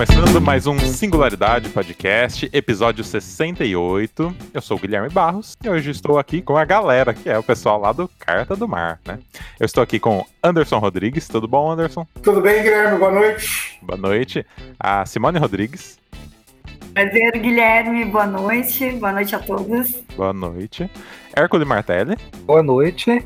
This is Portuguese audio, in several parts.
começando mais um Singularidade Podcast, episódio 68. Eu sou o Guilherme Barros e hoje estou aqui com a galera, que é o pessoal lá do Carta do Mar, né? Eu estou aqui com Anderson Rodrigues. Tudo bom, Anderson? Tudo bem, Guilherme? Boa noite. Boa noite. A Simone Rodrigues. Prazer, Guilherme. Boa noite. Boa noite a todos. Boa noite. Hércules Martelli. Boa noite.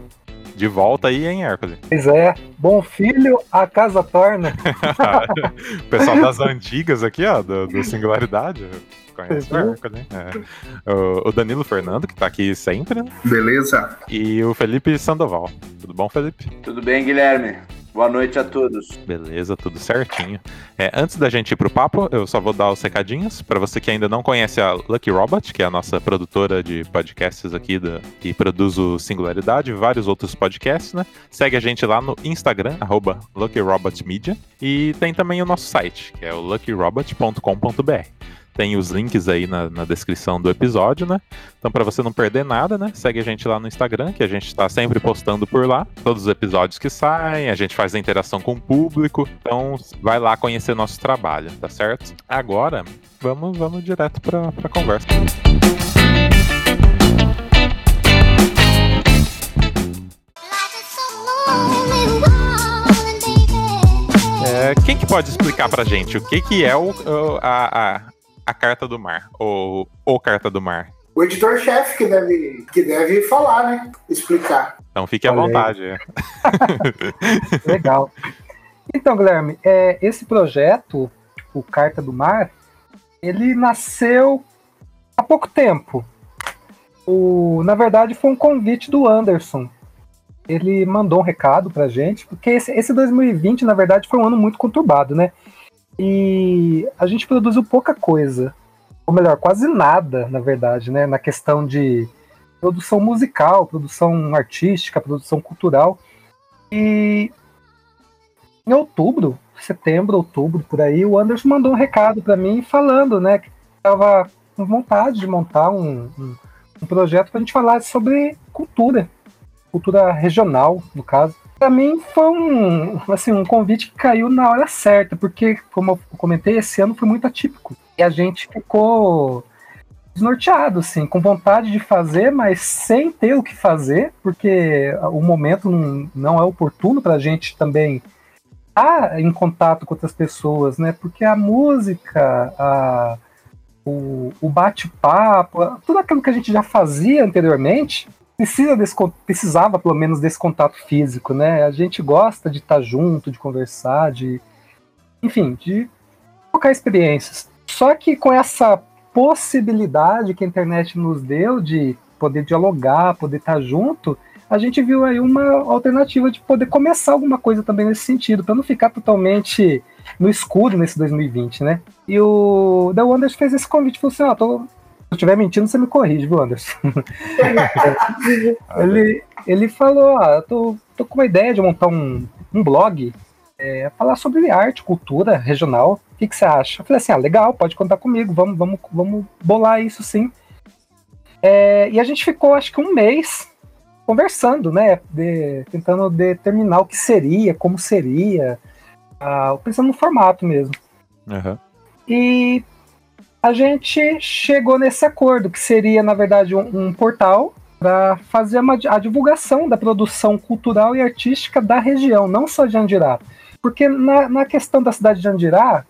De volta aí, hein, Hércules? Pois é. Bom filho, a casa torna. o pessoal das antigas aqui, ó, do, do Singularidade. Conhece o Hércules, né? É. O, o Danilo Fernando, que tá aqui sempre. Né? Beleza. E o Felipe Sandoval. Tudo bom, Felipe? Tudo bem, Guilherme? Boa noite a todos. Beleza, tudo certinho. É, antes da gente ir pro papo, eu só vou dar os recadinhos. Para você que ainda não conhece a Lucky Robot, que é a nossa produtora de podcasts aqui, da, que produz o Singularidade e vários outros podcasts, né? Segue a gente lá no Instagram, arroba LuckyRobotMedia. E tem também o nosso site, que é o luckyrobot.com.br. Tem os links aí na, na descrição do episódio, né? Então, para você não perder nada, né? Segue a gente lá no Instagram, que a gente está sempre postando por lá. Todos os episódios que saem, a gente faz a interação com o público. Então, vai lá conhecer nosso trabalho, tá certo? Agora, vamos, vamos direto para a conversa. É, quem que pode explicar pra gente o que, que é o, a, a, Carta do Mar, ou o Carta do Mar? O editor-chefe que deve, que deve falar, né? Explicar. Então fique à vontade. Legal. Então, Guilherme, é, esse projeto, o Carta do Mar, ele nasceu há pouco tempo. O, na verdade, foi um convite do Anderson. Ele mandou um recado pra gente, porque esse, esse 2020, na verdade, foi um ano muito conturbado, né? E a gente produziu pouca coisa. Ou melhor, quase nada, na verdade, né? Na questão de produção musical, produção artística, produção cultural. E em outubro, setembro, outubro, por aí, o Anderson mandou um recado para mim falando, né, que estava com vontade de montar um, um, um projeto para a gente falar sobre cultura, cultura regional, no caso para mim foi um, assim, um convite que caiu na hora certa, porque, como eu comentei, esse ano foi muito atípico. E a gente ficou desnorteado, assim, com vontade de fazer, mas sem ter o que fazer, porque o momento não, não é oportuno para a gente também estar em contato com outras pessoas, né? Porque a música, a, o, o bate-papo, tudo aquilo que a gente já fazia anteriormente, precisa desse, precisava pelo menos desse contato físico, né? A gente gosta de estar junto, de conversar, de enfim, de trocar experiências. Só que com essa possibilidade que a internet nos deu de poder dialogar, poder estar junto, a gente viu aí uma alternativa de poder começar alguma coisa também nesse sentido, para não ficar totalmente no escuro nesse 2020, né? E o The Wonders fez esse convite, falou assim, ó, eu estiver mentindo, você me corrige, viu, Anderson? ele, ele falou: ah, eu tô, tô com uma ideia de montar um, um blog, é, falar sobre arte, cultura regional. O que, que você acha? Eu falei assim: ah, legal, pode contar comigo, vamos, vamos, vamos bolar isso sim. É, e a gente ficou, acho que um mês conversando, né? De, tentando determinar o que seria, como seria, uh, pensando no formato mesmo. Uhum. E a gente chegou nesse acordo, que seria, na verdade, um, um portal para fazer uma, a divulgação da produção cultural e artística da região, não só de Andirá. Porque na, na questão da cidade de Andirá,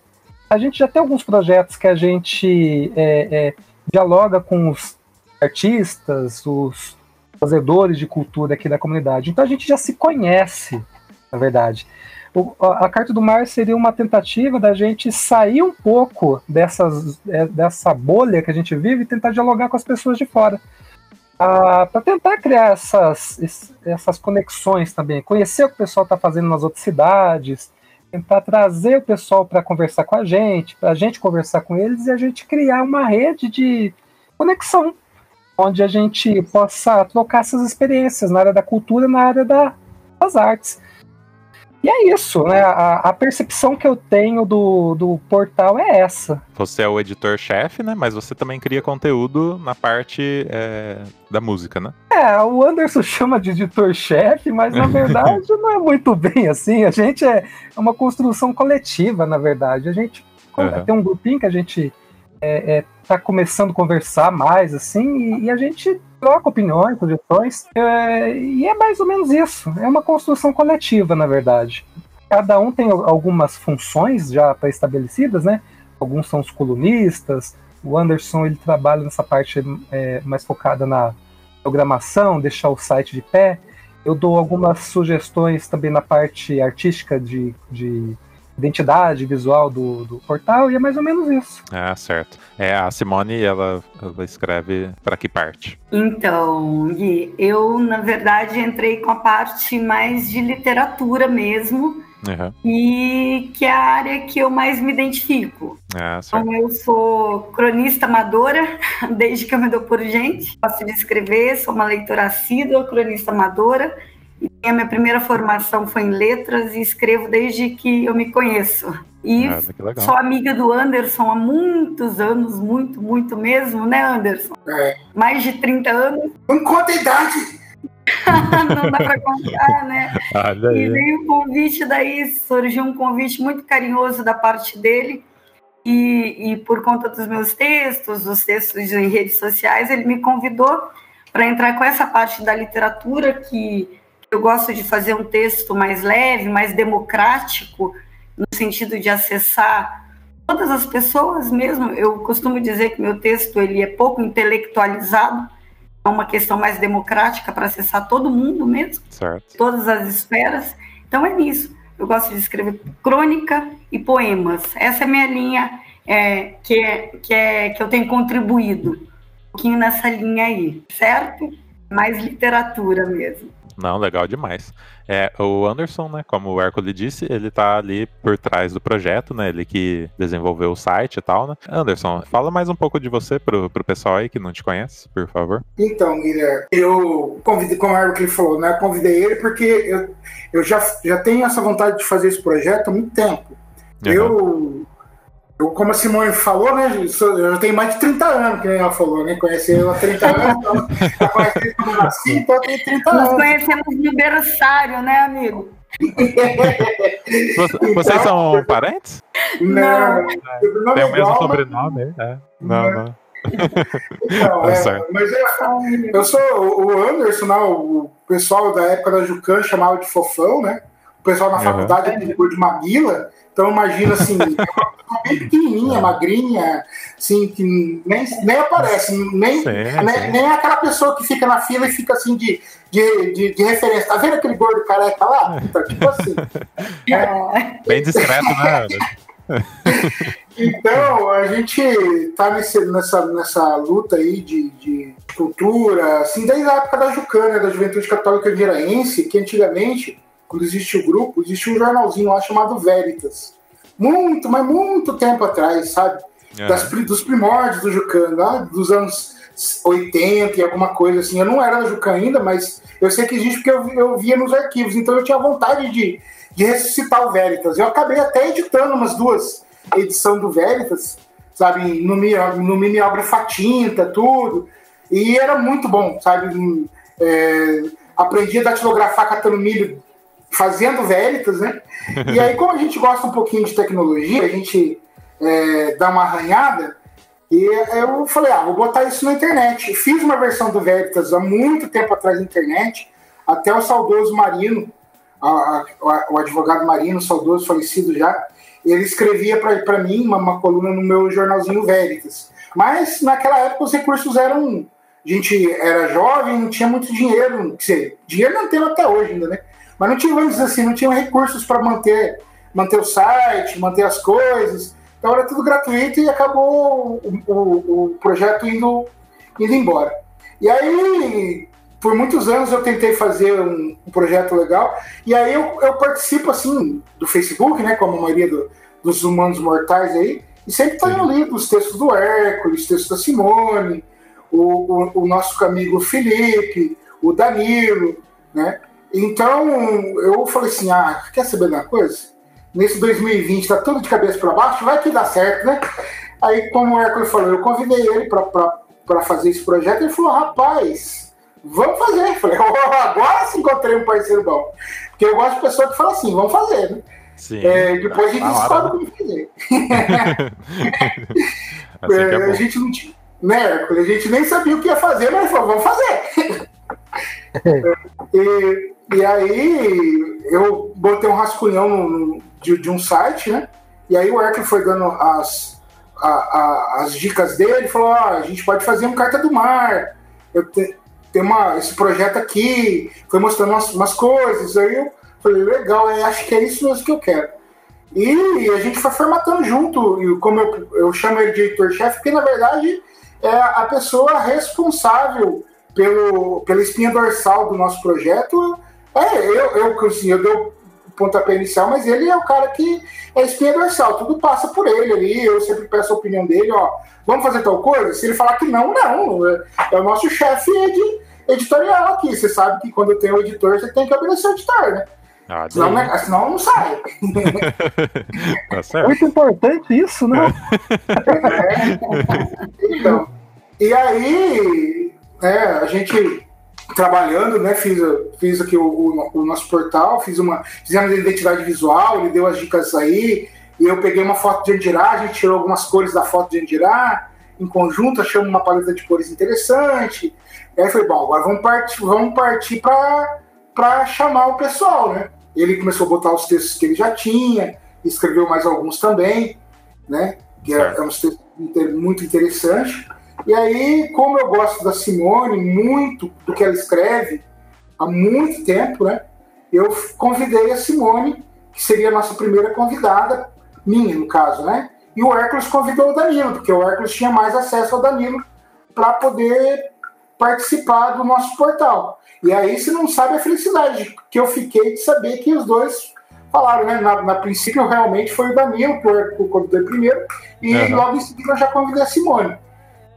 a gente já tem alguns projetos que a gente é, é, dialoga com os artistas, os fazedores de cultura aqui da comunidade. Então a gente já se conhece, na verdade a Carta do Mar seria uma tentativa da gente sair um pouco dessas, é, dessa bolha que a gente vive e tentar dialogar com as pessoas de fora. Ah, para tentar criar essas, essas conexões também, conhecer o que o pessoal está fazendo nas outras cidades, tentar trazer o pessoal para conversar com a gente, para a gente conversar com eles e a gente criar uma rede de conexão, onde a gente possa trocar essas experiências na área da cultura, na área da, das artes. E é isso, né? A, a, percepção que eu tenho do, do portal é essa. Você é o editor-chefe, né? Mas você também cria conteúdo na parte é, da música, né? É, o Anderson chama de editor-chefe, mas na verdade não é muito bem assim. A gente é uma construção coletiva, na verdade. A gente Uhum. Tem um grupinho que a gente é, é, tá começando a conversar mais, assim, e, e a gente troca opiniões, sugestões, é, e é mais ou menos isso. É uma construção coletiva, na verdade. Cada um tem algumas funções já pré-estabelecidas, né? Alguns são os colunistas, o Anderson ele trabalha nessa parte é, mais focada na programação, deixar o site de pé. Eu dou algumas sugestões também na parte artística de, de identidade visual do, do portal e é mais ou menos isso. É, certo. É, a Simone, ela, ela escreve para que parte? Então, Gui, eu, na verdade, entrei com a parte mais de literatura mesmo, Uhum. e que é a área que eu mais me identifico. É. Então, eu sou cronista amadora, desde que eu me dou por gente. Gosto de escrever, sou uma leitora assídua, cronista amadora. A minha primeira formação foi em letras e escrevo desde que eu me conheço. E Ah, sou amiga do Anderson há muitos anos, muito, muito mesmo, né, Anderson? É. Mais de 30 anos, Não conta a idade. não dá para contar, né? Olha E aí. veio o convite daí, surgiu um convite muito carinhoso da parte dele. E, e por conta dos meus textos, os textos em redes sociais, ele me convidou para entrar com essa parte da literatura que eu gosto de fazer um texto mais leve, mais democrático, no sentido de acessar todas as pessoas mesmo. Eu costumo dizer que meu texto ele é pouco intelectualizado, é uma questão mais democrática para acessar todo mundo mesmo Certo. todas as esferas. Então é nisso. Eu gosto de escrever crônica e poemas. Essa é a minha linha é, que, é, que, é, que eu tenho contribuído. Um pouquinho nessa linha aí, certo? Mais literatura mesmo. Não, legal demais. É, o Anderson, né, como o Hércules disse, ele tá ali por trás do projeto, né, ele que desenvolveu o site e tal, né. Anderson, fala mais um pouco de você pro, pro pessoal aí que não te conhece, por favor. Então, Guilherme, eu convidei, como o ele falou, né? Convidei ele porque eu, eu já, já tenho essa vontade de fazer esse projeto há muito tempo. Eu, eu, como a Simone falou, né? Eu, eu já tenho mais de 30 anos, que nem ela falou, né? Conheci ela há 30 anos, então, desde quando eu nasci, então eu tenho 30 Nos anos. conhecemos no berçário, né, amigo? Você- vocês são parentes? Não, meu sobrenome Tem é o mesmo igual, mas- sobrenome, é. Não, não. Então, Tá é, certo. mas é, eu sou o o Anderson, né, o pessoal da época da Jucan chamava de fofão, né? O pessoal na Uhum. faculdade apelidou de Maguila. Então imagina assim, é uma pessoa bem pequenininha, magrinha, assim, que nem, nem aparece, nem, Sim, nem, sim. nem é aquela pessoa que fica na fila e fica assim de, de, de, de referência. Tá vendo aquele gordo careca lá? Então, tipo assim. É, Bem discreto, né? Então, a gente tá nesse, nessa, nessa luta aí de, de cultura, assim, desde a época da Jucana, da Juventude Católica Viraense, que antigamente, quando existia o grupo, existia um jornalzinho lá chamado Veritas. Muito, mas muito tempo atrás, sabe? Das, pri- dos primórdios do Jucan, lá dos anos 80 e alguma coisa assim. Eu não era da Jucan ainda, mas eu sei que existe porque eu, eu via nos arquivos, então eu tinha vontade de, de ressuscitar o Veritas. Eu acabei até editando umas duas edições do Veritas, sabe? No, no mimeógrafo a tinta, tudo. E era muito bom, sabe? É, aprendi a datilografar catando milho fazendo Veritas, né? E aí, como a gente gosta um pouquinho de tecnologia, a gente é, dá uma arranhada, e eu falei, ah, vou botar isso na internet. Fiz uma versão do Veritas há muito tempo atrás na internet, até o saudoso Marino, a- a- o advogado Marino, saudoso, falecido já, ele escrevia para mim uma, uma coluna no meu jornalzinho Veritas. Mas naquela época os recursos eram. A gente era jovem, não tinha muito dinheiro. Quer dizer, dinheiro não tem até hoje ainda, né? Mas não dizer assim, não tinha recursos para manter, manter o site, manter as coisas. Então era tudo gratuito e acabou o, o- o projeto indo, indo embora. E aí, por muitos anos eu tentei fazer um, um projeto legal. E aí eu, eu participo assim do Facebook, né? Como a maioria do- dos humanos mortais aí. E sempre tenho lido os textos do Hércules, os textos da Simone, o, o, o nosso amigo Felipe, o Danilo, né? Então eu falei assim: ah, quer saber de uma coisa? Nesse 2020 tá tudo de cabeça para baixo, vai que dá certo, né? Aí, como o Hércules falou, eu convidei ele para fazer esse projeto. Ele falou: rapaz, vamos fazer. Eu falei: oh, agora sim encontrei um parceiro bom. Porque eu gosto de pessoa que fala assim: vamos fazer, né? Sim. É, depois a gente descobre né? como fazer. assim É, é a gente não tinha. Né, a gente nem sabia o que ia fazer, mas falou, vamos fazer. e, e aí eu botei um rascunhão no- no- de, de um site, né? E aí o Hércules foi dando as, a- a- as dicas dele, falou, ó, a gente pode fazer um carta do mar. Eu te, tem uma, esse projeto aqui, foi mostrando umas, umas coisas. Aí eu falei, legal, é, acho que é isso mesmo que eu quero. E a gente foi formatando junto, e como eu, eu chamo ele de editor-chefe, porque na verdade é a pessoa responsável pelo, pela espinha dorsal do nosso projeto. É, eu, eu, assim, eu dou o pontapé inicial, mas ele é o cara que é espinha dorsal, tudo passa por ele ali, eu sempre peço a opinião dele, ó, vamos fazer tal coisa? Se ele falar que não, não, é, é o nosso chefe edi- editorial aqui, você sabe que quando tem o editor, você tem que obedecer o editor, né? Ah, Senão, né, senão não sai. tá certo. Muito importante isso, né? Então, e aí, né, a gente trabalhando, né, fiz, fiz aqui o, o- o nosso portal, fiz uma, fizemos a identidade visual, ele deu as dicas aí, e eu peguei uma foto de Andirá, a gente tirou algumas cores da foto de Andirá, em conjunto, achamos uma paleta de cores interessante, e aí foi bom, agora vamos partir, vamos partir para chamar o pessoal, né? Ele começou a botar os textos que ele já tinha, escreveu mais alguns também, né? Que é, é um texto muito interessante. E aí, como eu gosto da Simone, muito do que ela escreve, há muito tempo, né? Eu convidei a Simone, que seria a nossa primeira convidada, minha, no caso, né? E o Hércules convidou o Danilo, porque o Hércules tinha mais acesso ao Danilo para poder participar do nosso portal. E aí você não sabe a felicidade que eu fiquei de saber que os dois falaram, né? Na, na princípio, realmente foi o Danilo que eu convidei primeiro, e Uhum. logo em seguida eu já convidei a Simone.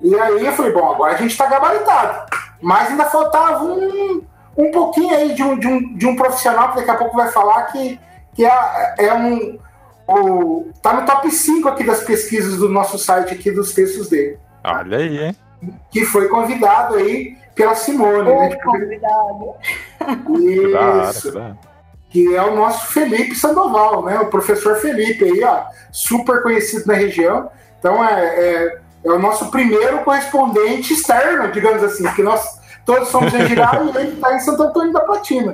E aí eu falei, bom, agora a gente está gabaritado. Mas ainda faltava um, um pouquinho aí de um, de, um, de um profissional que daqui a pouco vai falar que, que é, é um. O, tá no top 5 aqui das pesquisas do nosso site aqui dos textos dele. Olha aí, hein? Que foi convidado aí pela Simone, né? Ô, convidado. Isso que da hora. que é o nosso Felipe Sandoval, né? O professor Felipe aí, ó, super conhecido na região. Então é, é, é o nosso primeiro correspondente externo, digamos assim, que nós todos somos em Giral e ele está em Santo Antônio da Platina.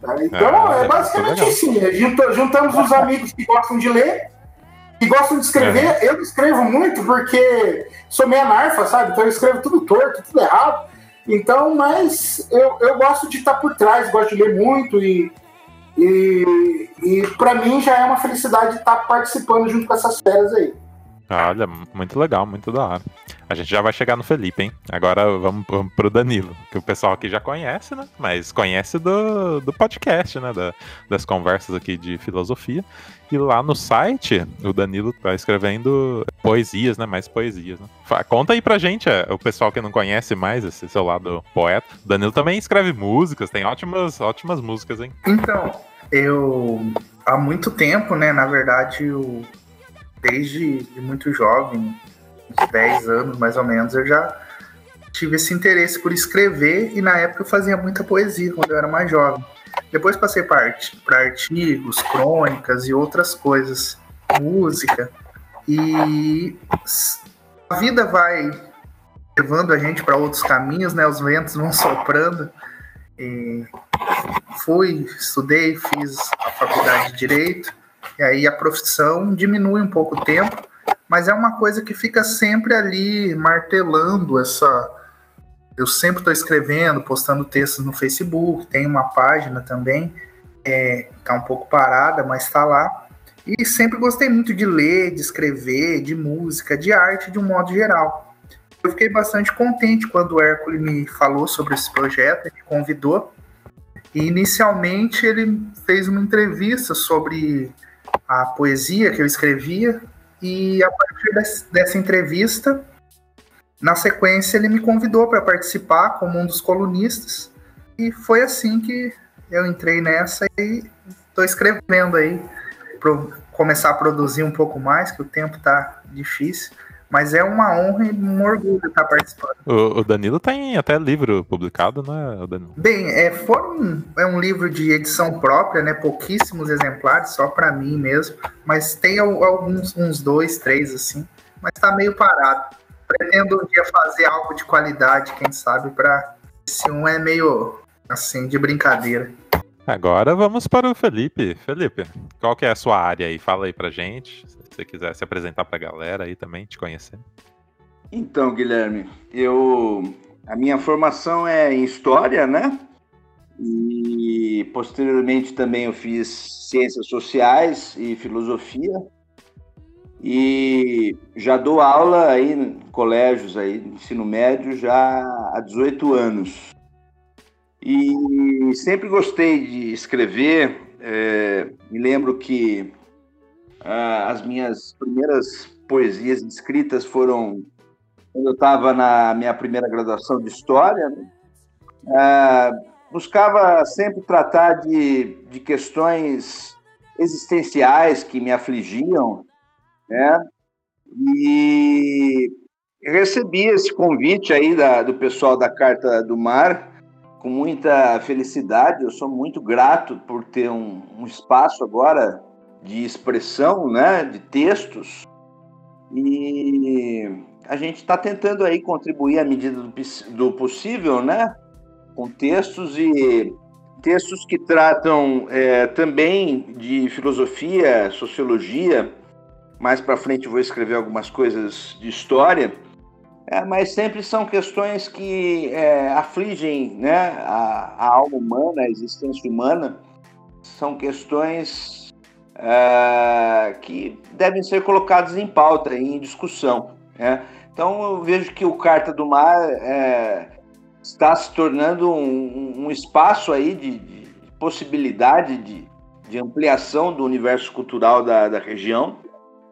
Tá? Então Ah, é basicamente legal. assim? Junta- juntamos os amigos que gostam de ler, que gostam de escrever. Eu escrevo muito porque sou meio anarfa, sabe? Então eu escrevo tudo torto, tudo errado. Então, mas eu, eu gosto de estar por trás, gosto de ler muito e, e, e para mim já é uma felicidade estar participando junto com essas férias aí. Olha, muito legal, muito da hora. A gente já vai chegar no Felipe, hein? Agora vamos, pro Danilo, que o pessoal aqui já conhece, né? Mas conhece do, do podcast, né? Da- das conversas aqui de filosofia. E lá no site, o Danilo tá escrevendo poesias, né? Mais poesias, né? Conta aí pra gente, é, o pessoal que não conhece mais esse seu lado poeta. O Danilo também escreve músicas, tem ótimas, ótimas músicas, hein? Então, eu há muito tempo, né, na verdade, eu, desde de muito jovem, uns 10 anos mais ou menos, eu já tive esse interesse por escrever e na época eu fazia muita poesia quando eu era mais jovem. Depois passei para artigos, crônicas e outras coisas, música. E a vida vai levando a gente para outros caminhos, né? Os ventos vão soprando. E fui, estudei, fiz a faculdade de Direito, e aí a profissão diminui um pouco o tempo, mas é uma coisa que fica sempre ali martelando essa. Eu sempre estou escrevendo, postando textos no Facebook, tem uma página também, é, tá um pouco parada, mas está lá. E sempre gostei muito de ler, de escrever, de música, de arte de um modo geral. Eu fiquei bastante contente quando o Hércules me falou sobre esse projeto, me convidou. E inicialmente ele fez uma entrevista sobre a poesia que eu escrevia, e a partir des- dessa entrevista, na sequência, ele me convidou para participar como um dos colunistas, e foi assim que eu entrei nessa e estou escrevendo aí, para começar a produzir um pouco mais, que o tempo está difícil, Mas é uma honra e um orgulho estar participando. O, o Danilo tem até livro publicado, né, Danilo? Bem, é, foram, é um livro de edição própria, né? Pouquíssimos exemplares, só para mim mesmo. Mas tem alguns, uns dois, três, assim. Mas tá meio parado. Pretendo um dia fazer algo de qualidade, quem sabe, para se um é meio assim, de brincadeira. Agora vamos para o Felipe. Felipe, qual que é a sua área aí? Fala aí pra gente, se você quiser se apresentar pra galera aí também, te conhecer. Então, Guilherme, eu a minha formação é em história, né? E posteriormente também eu fiz ciências sociais e filosofia. E já dou aula aí em colégios aí, ensino médio já há 18 anos. E sempre gostei de escrever. É, me lembro que ah, as minhas primeiras poesias escritas foram quando eu estava na minha primeira graduação de História. Né? Ah, buscava sempre tratar de, de questões existenciais que me afligiam, né? E recebi esse convite aí da, do pessoal da Carta do Mar com muita felicidade. Eu sou muito grato por ter um, um espaço agora de expressão, né, de textos. E a gente está tentando aí contribuir à medida do, do, possível, né, com textos e textos que tratam é, também de filosofia, sociologia. Mais para frente vou escrever algumas coisas de história é, mas sempre são questões que é, afligem né, a, a, alma humana, a existência humana. São questões é, que devem ser colocadas em pauta, em discussão. Né? Então eu vejo que o Carta do Mar é, está se tornando um, um espaço aí de, de possibilidade de, de, ampliação do universo cultural da, da região.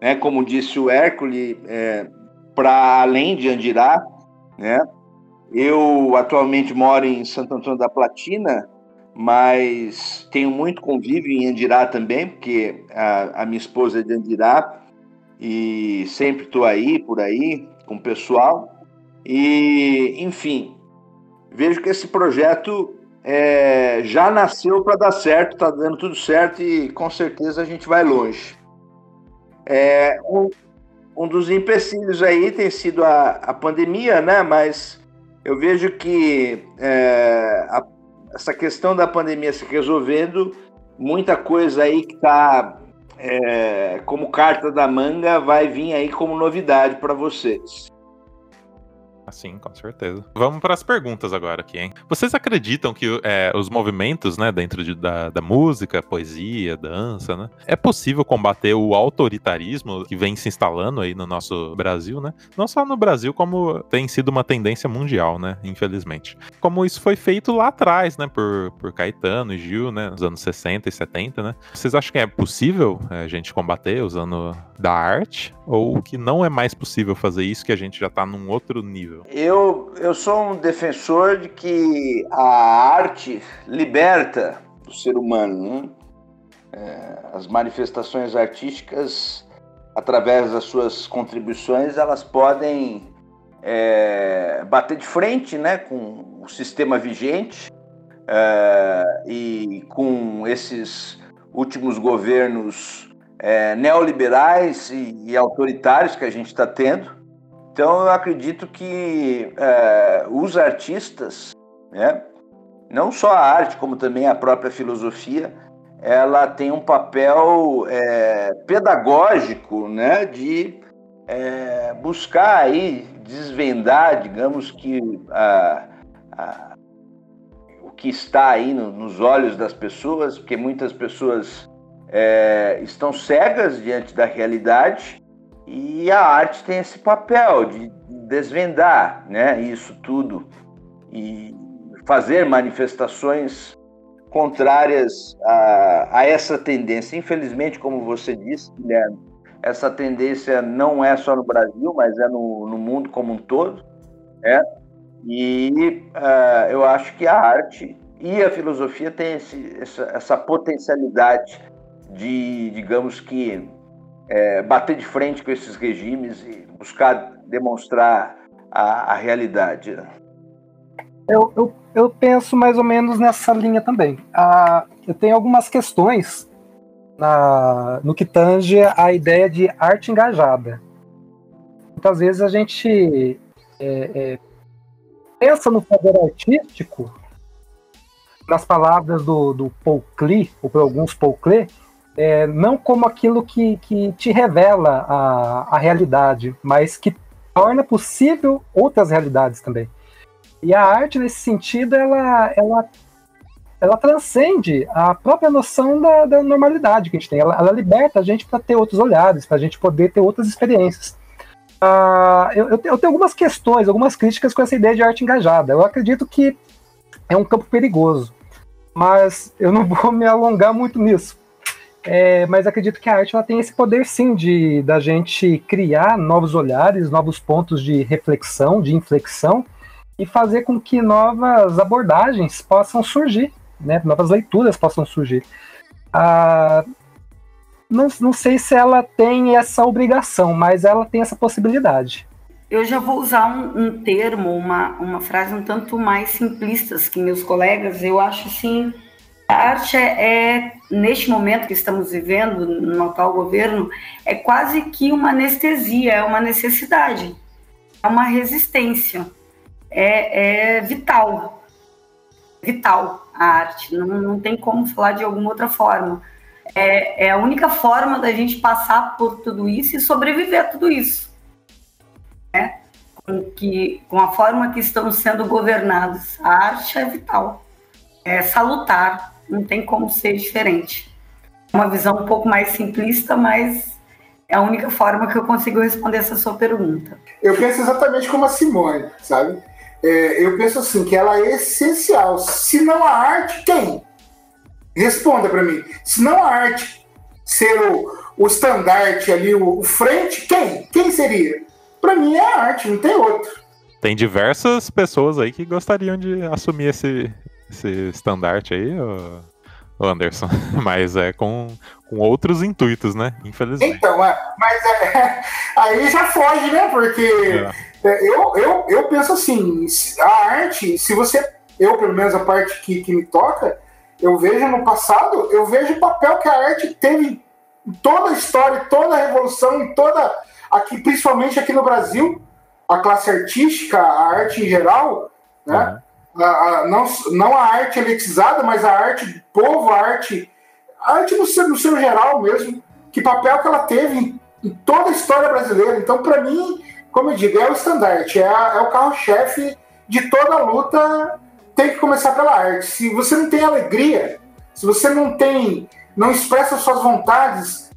Né? Como disse o Hércules, é, para além de Andirá, né? Eu atualmente moro em Santo Antônio da Platina, mas tenho muito convívio em Andirá também, porque a, a minha esposa é de Andirá e sempre estou aí, por aí, com o pessoal. E, enfim, vejo que esse projeto é, já nasceu para dar certo, está dando tudo certo e com certeza a gente vai longe. É, um, um dos empecilhos aí tem sido a, a pandemia, né? Mas eu vejo que é, a, essa questão da pandemia se resolvendo, muita coisa aí que está é, como carta da manga vai vir aí como novidade para vocês. Sim, com certeza. Vamos para as perguntas agora aqui, hein? Vocês acreditam que é, os movimentos, né, dentro de, da, da música, poesia, dança, né, é possível combater o autoritarismo que vem se instalando aí no nosso Brasil, né? Não só no Brasil, como tem sido uma tendência mundial, né? Infelizmente. Como isso foi feito lá atrás, né, por, por Caetano e Gil, né, nos anos 60 e 70, né? Vocês acham que é possível é, a gente combater usando da arte? Ou que não é mais possível fazer isso, que a gente já está num outro nível? Eu, eu sou um defensor de que a arte liberta o ser humano. Né? É, as manifestações artísticas, através das suas contribuições, elas podem é, bater de frente né, com o sistema vigente é, e com esses últimos governos é, neoliberais e, e, autoritários que a gente está tendo. Então eu acredito que é, os artistas, né, não só a arte, como também a própria filosofia, ela tem um papel é, pedagógico né, de é, buscar aí desvendar, digamos que a, a, o que está aí no, nos olhos das pessoas, porque muitas pessoas é, estão cegas diante da realidade e a arte tem esse papel de desvendar né, isso tudo e fazer manifestações contrárias a, a, essa tendência. Infelizmente, como você disse, Guilherme, essa tendência não é só no Brasil, mas é no, no mundo como um todo. Né? E uh, eu acho que a arte e a filosofia têm esse, essa, essa potencialidade de, digamos que, é, bater de frente com esses regimes e buscar demonstrar a, a realidade? Eu, eu, eu, penso mais ou menos nessa linha também. Ah, eu tenho algumas questões na, no que tange a ideia de arte engajada. Muitas vezes a gente é, é, pensa no fazer artístico, nas palavras do, do Paul Klee, ou por alguns Paul Klee, é, não como aquilo que, que te revela a, a realidade, mas que torna possível outras realidades também. E a arte, nesse sentido, ela, ela, ela transcende a própria noção da, da normalidade que a gente tem. Ela, ela liberta a gente para ter outros olhares, para a gente poder ter outras experiências. Uh, eu, eu, tenho algumas questões, algumas críticas com essa ideia de arte engajada. Eu acredito que é um campo perigoso, mas eu não vou me alongar muito nisso. É, mas acredito que a arte ela tem esse poder sim de da gente criar novos olhares, novos pontos de reflexão, de inflexão e fazer com que novas abordagens possam surgir, né? novas leituras possam surgir. Ah, não, não sei se ela tem essa obrigação, mas ela tem essa possibilidade. Eu já vou usar um, um termo, uma, uma frase um tanto mais simplistas que meus colegas. Eu acho assim, a arte é, é, neste momento que estamos vivendo no atual governo, é quase que uma anestesia, é uma necessidade, é uma resistência, é, é vital, vital a arte. Não, não tem como falar de alguma outra forma é, é a única forma da gente passar por tudo isso e sobreviver a tudo isso. Né? Com, que, com a forma que estamos sendo governados. A arte é vital, é salutar, não tem como ser diferente. É uma visão um pouco mais simplista, mas é a única forma que eu consigo responder essa sua pergunta. Eu penso exatamente como a Simone, sabe? É, eu penso assim, que ela é essencial. Se não a arte, quem? Responda para mim. Se não a arte ser o, o estandarte ali, o, o frente, quem? Quem seria? Para mim é a arte, não tem outro. Tem diversas pessoas aí que gostariam de assumir esse, esse estandarte aí, o Anderson. Mas é com, com outros intuitos, né? Infelizmente. Então, é, mas é, aí já foge, né? Porque é. é. eu, eu, eu penso assim, a arte, se você, eu pelo menos a parte que, que me toca, eu vejo no passado, eu vejo o papel que a arte teve em toda a história, toda a revolução, em toda aqui, principalmente aqui no Brasil, a classe artística, a arte em geral, né? Uhum. A, a, não, não a arte elitizada, mas a arte do povo, a arte, a arte no seu, no seu geral mesmo, que papel que ela teve em, em toda a história brasileira. Então, para mim, como eu digo, é o estandarte, é, é o carro-chefe de toda luta tem que começar pela arte. Se você não tem alegria, se você não tem, não expressa suas vontades,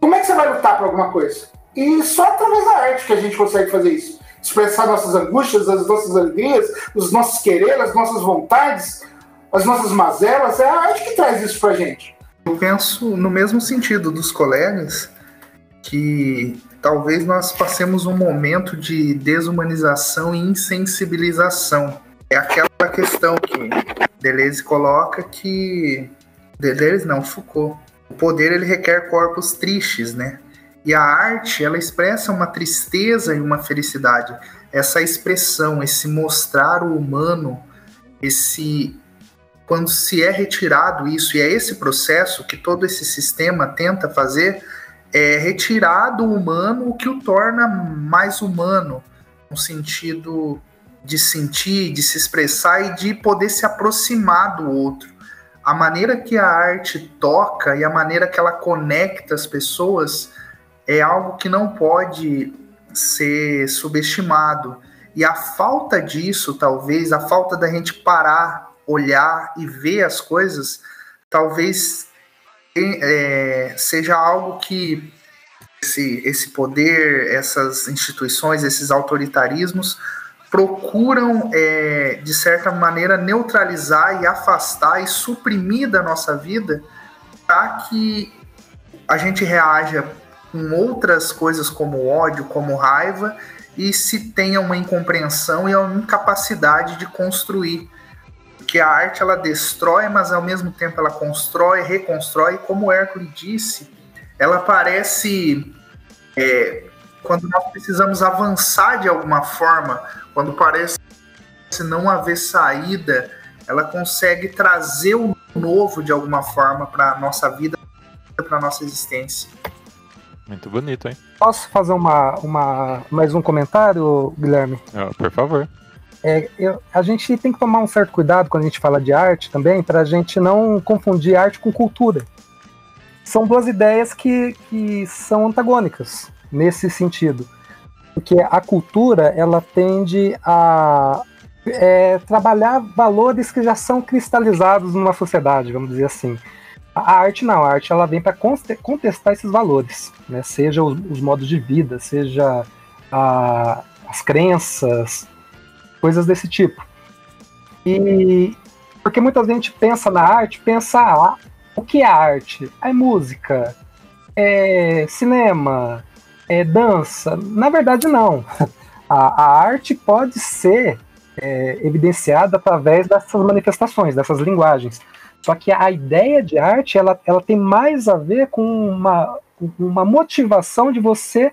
como é que você vai lutar por alguma coisa? E só através da arte que a gente consegue fazer isso. Expressar nossas angústias, as nossas alegrias, os nossos querer, as nossas vontades, as nossas mazelas. É a arte que traz isso pra gente. Eu penso no mesmo sentido dos colegas que talvez nós passemos um momento de desumanização e insensibilização é aquela questão que Deleuze coloca que Deleuze não, Foucault. O poder ele requer corpos tristes, né? E a arte, ela expressa uma tristeza e uma felicidade. Essa expressão, esse mostrar o humano, esse quando se é retirado isso, e é esse processo que todo esse sistema tenta fazer, é retirar do humano o que o torna mais humano, no sentido de sentir, de se expressar e de poder se aproximar do outro. A maneira que a arte toca e a maneira que ela conecta as pessoas é algo que não pode ser subestimado. E a falta disso, talvez, a falta da gente parar, olhar e ver as coisas, talvez é, seja algo que esse, esse poder, essas instituições, esses autoritarismos procuram, é, de certa maneira, neutralizar e afastar e suprimir da nossa vida para que a gente reaja com outras coisas como ódio, como raiva e se tenha uma incompreensão e uma incapacidade de construir. Porque a arte ela destrói, mas ao mesmo tempo ela constrói, reconstrói, como Hércules disse, ela parece é, quando nós precisamos avançar de alguma forma, quando parece não haver saída, ela consegue trazer o novo de alguma forma para a nossa vida, para a nossa existência. Muito bonito, hein? Posso fazer uma, uma, mais um comentário, Guilherme? Oh, por favor. É, eu, a gente tem que tomar um certo cuidado quando a gente fala de arte também, para a gente não confundir arte com cultura. São duas ideias que, que são antagônicas nesse sentido. Porque a cultura, ela tende a é, trabalhar valores que já são cristalizados numa sociedade, vamos dizer assim. A arte não, a arte ela vem para contestar esses valores, né? seja os, os modos de vida, seja a, as crenças, coisas desse tipo. E porque muita gente pensa na arte, pensa ah, o que é arte? É música, é cinema, é dança. Na verdade, não. A, a arte pode ser é, evidenciada através dessas manifestações, dessas linguagens. Só que a ideia de arte ela, ela tem mais a ver com uma, uma motivação de você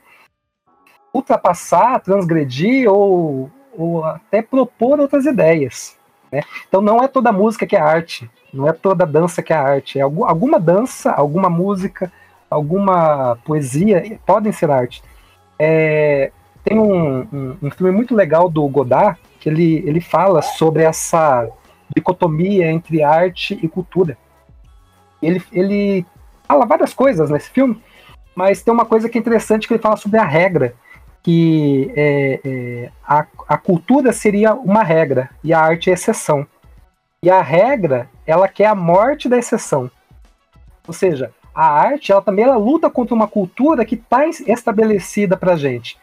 ultrapassar, transgredir ou, ou até propor outras ideias. Né? Então não é toda música que é arte, não é toda dança que é arte. É alguma dança, alguma música, alguma poesia podem ser arte. É, tem um, um, um, filme muito legal do Godard que ele, ele fala sobre essa dicotomia entre arte e cultura. Ele, ele fala várias coisas nesse filme, mas tem uma coisa que é interessante que ele fala sobre a regra, que é, é, a, a cultura seria uma regra e a arte é exceção. E a regra, ela quer a morte da exceção. Ou seja, a arte, ela também ela luta contra uma cultura que está estabelecida para gente.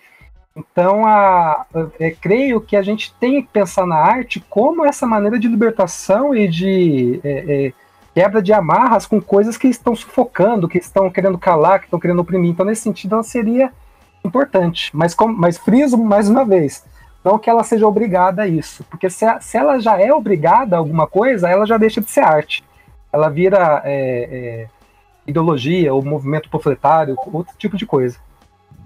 Então, a, é, creio que a gente tem que pensar na arte como essa maneira de libertação e de é, é, quebra de amarras com coisas que estão sufocando, que estão querendo calar, que estão querendo oprimir. Então, nesse sentido, ela seria importante. Mas, mas friso mais uma vez, não que ela seja obrigada a isso, porque se, a, se ela já é obrigada a alguma coisa, ela já deixa de ser arte. Ela vira é, é, ideologia ou movimento panfletário, outro tipo de coisa.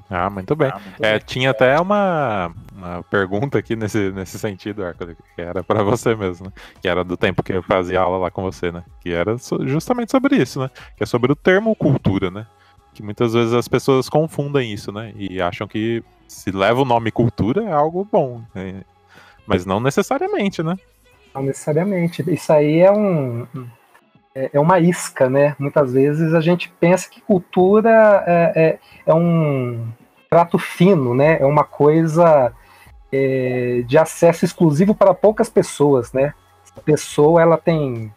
Ah, muito bem. Ah, muito é, bem. Tinha até uma, uma pergunta aqui nesse, nesse sentido, Arco, que era para você mesmo, né? que era do tempo que eu fazia aula lá com você, né? Que era justamente sobre isso, né? Que é sobre o termo cultura, né? Que muitas vezes as pessoas confundem isso, né? E acham que se leva o nome cultura é algo bom, né? mas não necessariamente, né? Não necessariamente. Isso aí é um, é, é uma isca, né? Muitas vezes a gente pensa que cultura é, é, é um prato fino, né? É uma coisa é, de acesso exclusivo para poucas pessoas, né? A pessoa ela tem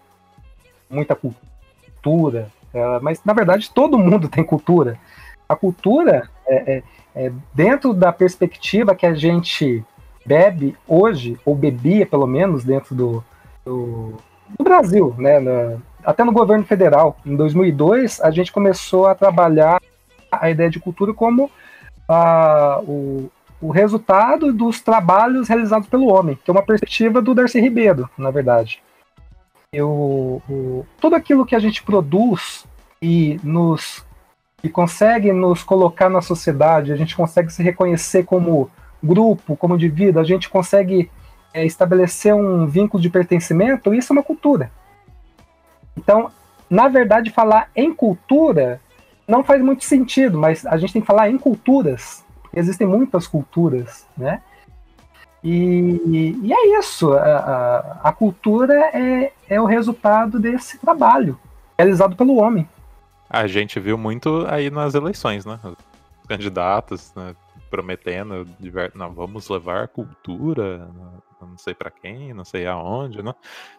muita cultura, ela, mas na verdade todo mundo tem cultura. A cultura é, é, é, dentro da perspectiva que a gente bebe hoje, ou bebia pelo menos dentro do, do, do Brasil, né? Até no governo federal. Em 2002, a gente começou a trabalhar a ideia de cultura como ah, o, o resultado dos trabalhos realizados pelo homem, que é uma perspectiva do Darcy Ribeiro, na verdade. Eu, o, tudo aquilo que a gente produz e nos e consegue nos colocar na sociedade, a gente consegue se reconhecer como grupo, como indivíduo, a gente consegue é, estabelecer um vínculo de pertencimento, isso é uma cultura. Então, na verdade, falar em cultura não faz muito sentido, mas a gente tem que falar em culturas. Existem muitas culturas, né? E, e é isso. A, a, a, cultura é, é o resultado desse trabalho realizado pelo homem. A gente viu muito aí nas eleições, né? Os candidatos né? prometendo, não, vamos levar cultura, não sei para quem, não sei aonde, né?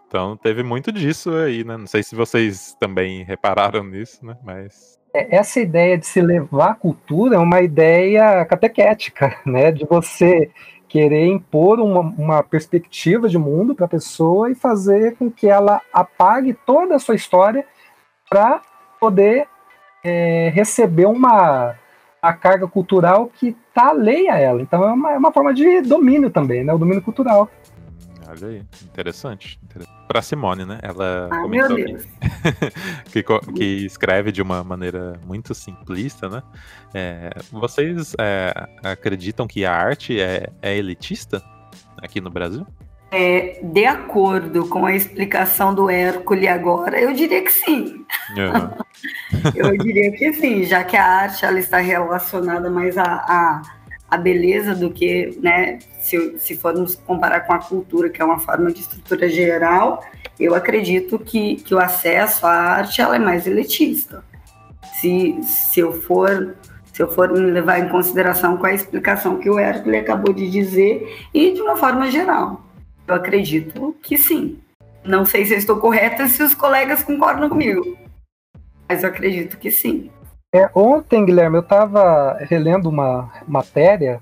Então teve muito disso aí, né? Não sei se vocês também repararam nisso, né? Mas é, essa ideia de se levar à cultura é uma ideia catequética, né? De você querer impor uma, uma perspectiva de mundo para a pessoa e fazer com que ela apague toda a sua história para poder é, receber uma a carga cultural que está alheia a ela. Então é uma, é uma forma de domínio também, né? O domínio cultural. Olha aí, interessante. Para Simone, né? Ela ah, comentou que, que, escreve de uma maneira muito simplista, né? É, vocês é, acreditam que a arte é, é elitista aqui no Brasil? É, de acordo com a explicação do Hércules agora, eu diria que sim. Uhum. eu diria que sim, já que a arte ela está relacionada mais à a, beleza do que, né, se, se formos comparar com a cultura, que é uma forma de estrutura geral, eu acredito que, que o acesso à arte ela é mais elitista. Se, se eu for se eu for me levar em consideração com a explicação que o Hércules acabou de dizer e de uma forma geral. Eu acredito que sim. Não sei se eu estou correta se os colegas concordam comigo, mas eu acredito que sim. É, ontem, Guilherme, eu estava relendo uma matéria,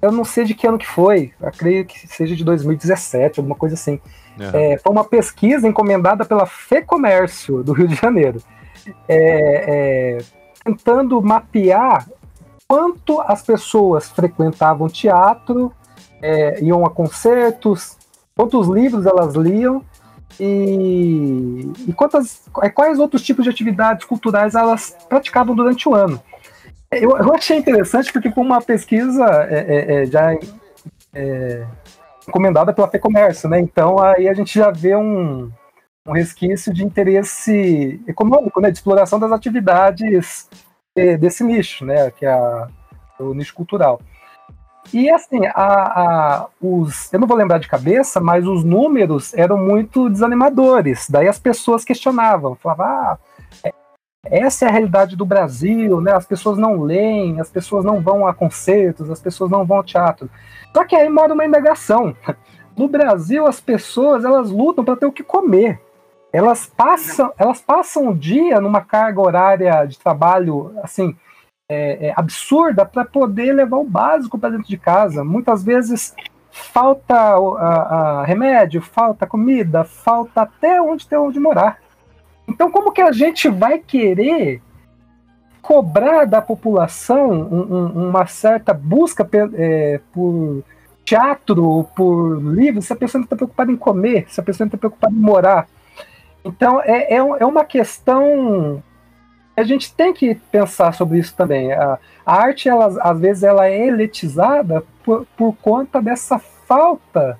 eu não sei de que ano que foi, eu creio que seja de 2017, alguma coisa assim. Uhum. É, foi uma pesquisa encomendada pela FEComércio do Rio de Janeiro, é, é, tentando mapear quanto as pessoas frequentavam teatro, é, iam a concertos, quantos livros elas liam e, e quantas, é, quais outros tipos de atividades culturais elas praticavam durante o ano. Eu, eu achei interessante porque foi uma pesquisa é, é, é já é, encomendada pela FEComércio, né? Então aí a gente já vê um, um resquício de interesse econômico, né? De exploração das atividades desse nicho, né? Que é a, o nicho cultural. E assim, a, a, os, eu não vou lembrar de cabeça, mas os números eram muito desanimadores. Daí as pessoas questionavam, falavam, ah, é, essa é a realidade do Brasil, né? As pessoas não leem, as pessoas não vão a concertos, as pessoas não vão ao teatro. Só que aí mora uma indagação. No Brasil, as pessoas elas lutam para ter o que comer. Elas passam, elas passam o dia numa carga horária de trabalho assim é, é, absurda para poder levar o básico para dentro de casa. Muitas vezes falta a, a remédio, falta comida, falta até onde ter onde morar. Então, como que a gente vai querer cobrar da população um, um, uma certa busca é, por teatro, por livros, se a pessoa não está preocupada em comer, se a pessoa não está preocupada em morar? Então, é, é, é uma questão a gente tem que pensar sobre isso também. A, a arte, ela, às vezes, ela é elitizada por, por conta dessa falta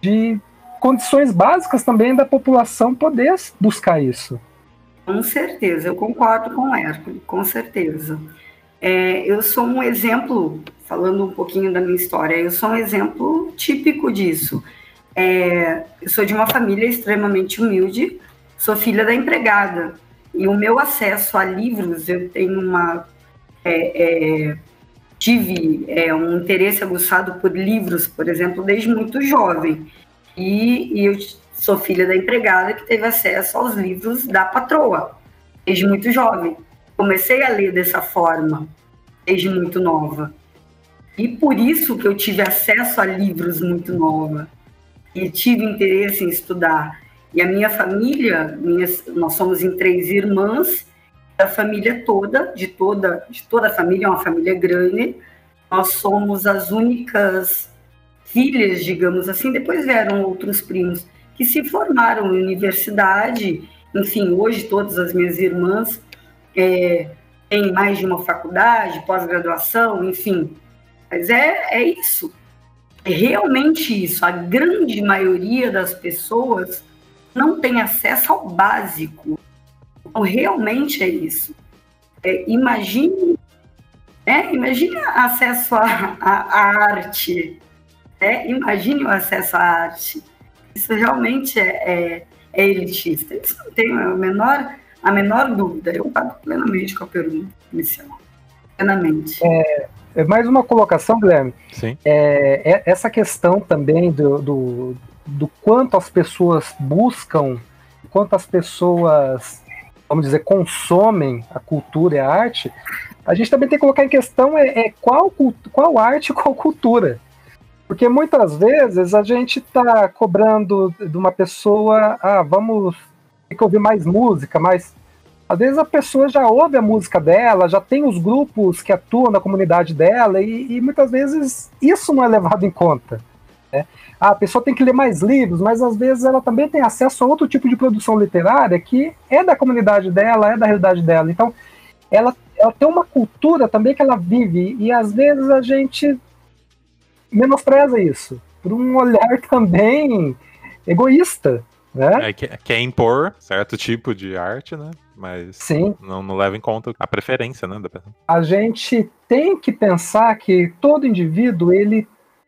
de condições básicas também da população poder buscar isso. Com certeza, eu concordo com o Hércules, com certeza. É, eu sou um exemplo, falando um pouquinho da minha história, eu sou um exemplo típico disso. É, eu sou de uma família extremamente humilde, sou filha da empregada. E o meu acesso a livros, eu tenho uma. É, é, tive é, um interesse aguçado por livros, por exemplo, desde muito jovem. E, e, eu sou filha da empregada que teve acesso aos livros da patroa, desde muito jovem. Comecei a ler dessa forma, desde muito nova. E por isso que eu tive acesso a livros muito nova. E tive interesse em estudar. E a minha família, minhas, nós somos em três irmãs, a família toda, de toda, de toda a família, é uma família grande. Nós somos as únicas filhas, digamos assim. Depois vieram outros primos que se formaram em universidade. Enfim, hoje todas as minhas irmãs é, têm mais de uma faculdade, pós-graduação, enfim. Mas é, é isso. É realmente isso. A grande maioria das pessoas não tem acesso ao básico. Então, realmente é isso. É, imagine, é, imagine acesso à arte. É, imagine o acesso à arte. Isso realmente é, é, é elitista. Isso não tem a menor, a menor dúvida. Eu pago plenamente com a pergunta inicial. Plenamente. É, é mais uma colocação, Guilherme. Sim. É, é, essa questão também do, do, do quanto as pessoas buscam, quanto as pessoas, vamos dizer, consomem a cultura e a arte, a gente também tem que colocar em questão é, é qual, qual arte e qual cultura. Porque muitas vezes a gente está cobrando de uma pessoa, ah, vamos ter que ouvir mais música, mas às vezes a pessoa já ouve a música dela, já tem os grupos que atuam na comunidade dela, e, e muitas vezes isso não é levado em conta. Né? A pessoa tem que ler mais livros, mas às vezes ela também tem acesso a outro tipo de produção literária que é da comunidade dela, é da realidade dela. Então, ela, ela tem uma cultura também que ela vive, e às vezes a gente menospreza isso, por um olhar também egoísta. Né? É, quer, quer impor certo tipo de arte, né? Mas Sim. Não, não leva em conta a preferência né, da pessoa. A gente tem que pensar que todo indivíduo ele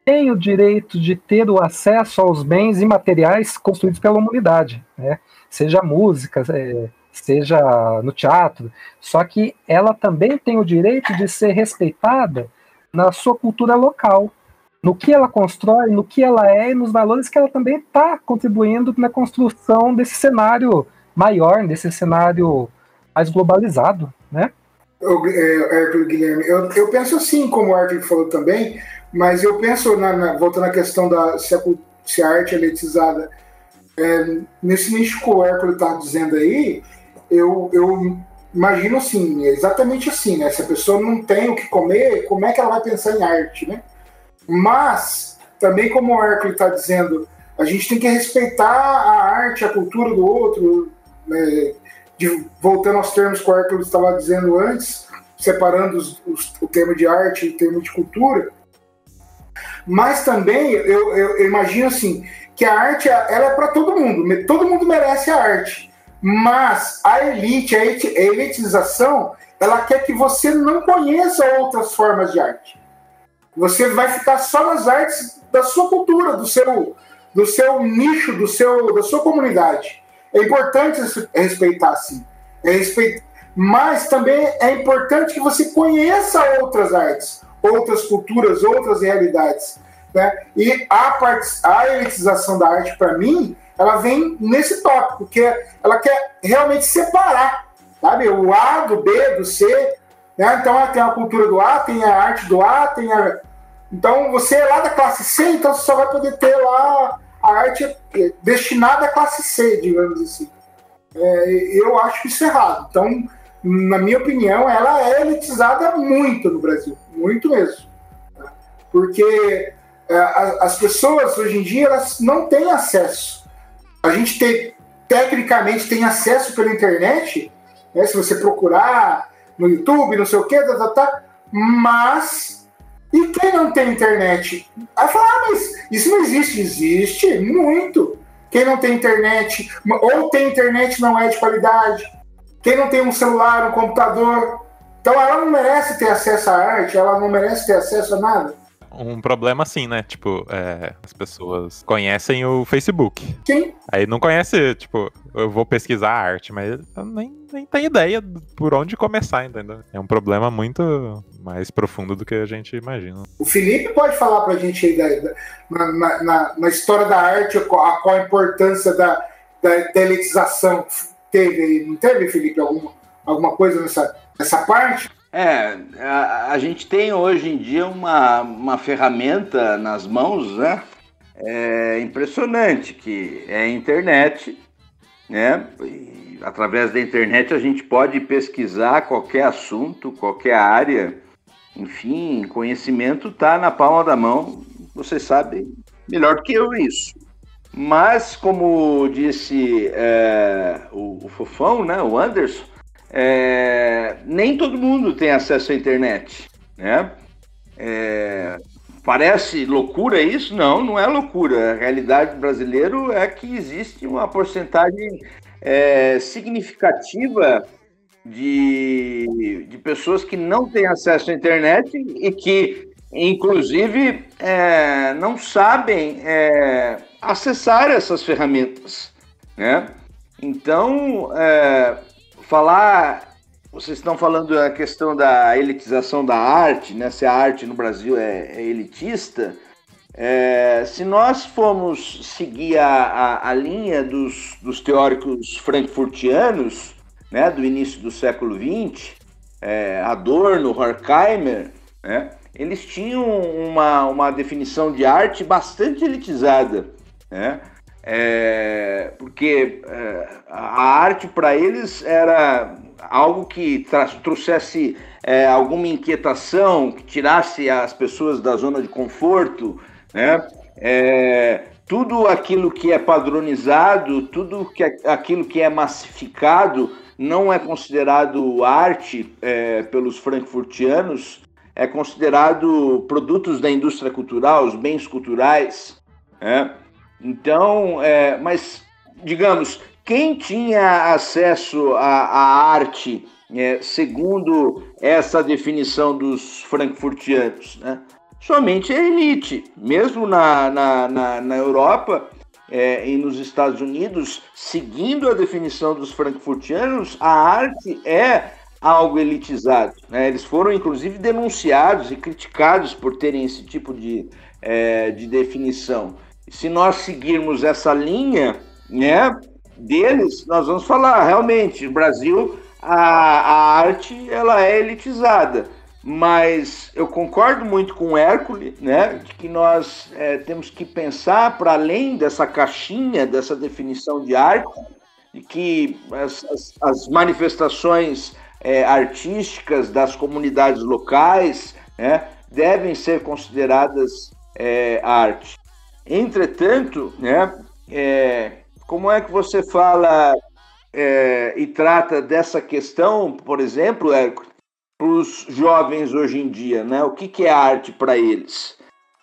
tem o direito de ter o acesso aos bens imateriais construídos pela humanidade, né? seja música, é, seja no teatro, só que ela também tem o direito de ser respeitada na sua cultura local, no que ela constrói, no que ela é e nos valores que ela também está contribuindo na construção desse cenário maior, desse cenário mais globalizado, né? O, é, Arthur Guilherme, eu, eu penso assim, como o Arthur falou também, mas eu penso, na, na, voltando à questão da se a, se a arte é elitizada, é, nesse nicho que o Hércules está dizendo aí, eu, eu imagino assim, exatamente assim, né? Se a pessoa não tem o que comer, como é que ela vai pensar em arte, né? Mas, também como o Hércules está dizendo, a gente tem que respeitar a arte, a cultura do outro, né, de, voltando aos termos que o Arthur estava dizendo antes, separando os, os, o termo de arte e o termo de cultura. Mas também eu, eu, eu imagino assim que a arte ela é para todo mundo, todo mundo merece a arte, mas a elite, a elitização, ela quer que você não conheça outras formas de arte. Você vai ficar só nas artes da sua cultura, do seu, do seu nicho, do seu, da sua comunidade. É importante respeitar, sim. É respeito, mas também é importante que você conheça outras artes, outras culturas, outras realidades. Né? E a, part... a elitização da arte, para mim, ela vem nesse tópico, porque ela quer realmente separar, sabe? O A do B, do C. Né? Então tem a cultura do A, tem a arte do A, tem a. Então você é lá da classe C, então você só vai poder ter lá a arte é destinada à classe C, digamos assim. É, eu acho isso errado. Então, na minha opinião, ela é elitizada muito no Brasil, muito mesmo. Porque é, as pessoas hoje em dia elas não têm acesso. A gente tem, tecnicamente tem acesso pela internet, né, se você procurar no YouTube, não sei o que, tá, tá, tá, mas e quem não tem internet? Aí fala, ah, mas isso não existe. Existe muito. Quem não tem internet, ou tem internet não é de qualidade. Quem não tem um celular, um computador. Então ela não merece ter acesso à arte, ela não merece ter acesso a nada um problema assim, né? Tipo, é, as pessoas conhecem o Facebook. Sim. Aí não conhece, tipo, eu vou pesquisar a arte, mas nem, nem tem ideia por onde começar, entendeu? É um problema muito mais profundo do que a gente imagina. O Felipe pode falar pra gente aí da, da, na, na, na, história da arte, a, qual a importância da, da, da elitização teve Não teve, Felipe, alguma, alguma coisa nessa, nessa parte? É, a, a, gente tem hoje em dia uma, uma ferramenta nas mãos, né? É impressionante, que é a internet, né? E, através da internet a gente pode pesquisar qualquer assunto, qualquer área, enfim, conhecimento está na palma da mão, vocês sabem melhor do que eu isso. Mas, como disse é, o, o Fofão, né, o Anderson, é, nem todo mundo tem acesso à internet, né? É, parece loucura isso? Não, não é loucura. A realidade brasileira é que existe uma porcentagem é, significativa de, de pessoas que não têm acesso à internet e que, inclusive, é, não sabem é, acessar essas ferramentas, né? Então, é, falar. Vocês estão falando a questão da elitização da arte, né? Se a arte no Brasil é, é elitista. É, se nós formos seguir a, a, a linha dos, dos, teóricos frankfurtianos, né, do início do século XX, é, Adorno, Horkheimer, né, eles tinham uma, uma definição de arte bastante elitizada. Né? É, porque é, a arte para eles era algo que trouxesse é, alguma inquietação, que tirasse as pessoas da zona de conforto, né? é, tudo aquilo que é padronizado, tudo que é, aquilo que é massificado não é considerado arte é, pelos frankfurtianos, é considerado produtos da indústria cultural, os bens culturais. Né? Então, é, mas digamos, quem tinha acesso à, à arte é, segundo essa definição dos frankfurtianos? Né? Somente a elite. Mesmo na, na, na, na Europa é, e nos Estados Unidos, seguindo a definição dos frankfurtianos, a arte é algo elitizado. Né? Eles foram, inclusive, denunciados e criticados por terem esse tipo de, é, de definição. Se nós seguirmos essa linha né, deles, nós vamos falar, realmente, no Brasil, a, a arte ela é elitizada. Mas eu concordo muito com o Hércules, né, de que nós é, temos que pensar para além dessa caixinha, dessa definição de arte, e que as, as, as manifestações é, artísticas das comunidades locais né, devem ser consideradas é, arte. Entretanto, né, é, como é que você fala é, e trata dessa questão, por exemplo, para os jovens hoje em dia, né? O que, que é arte para eles?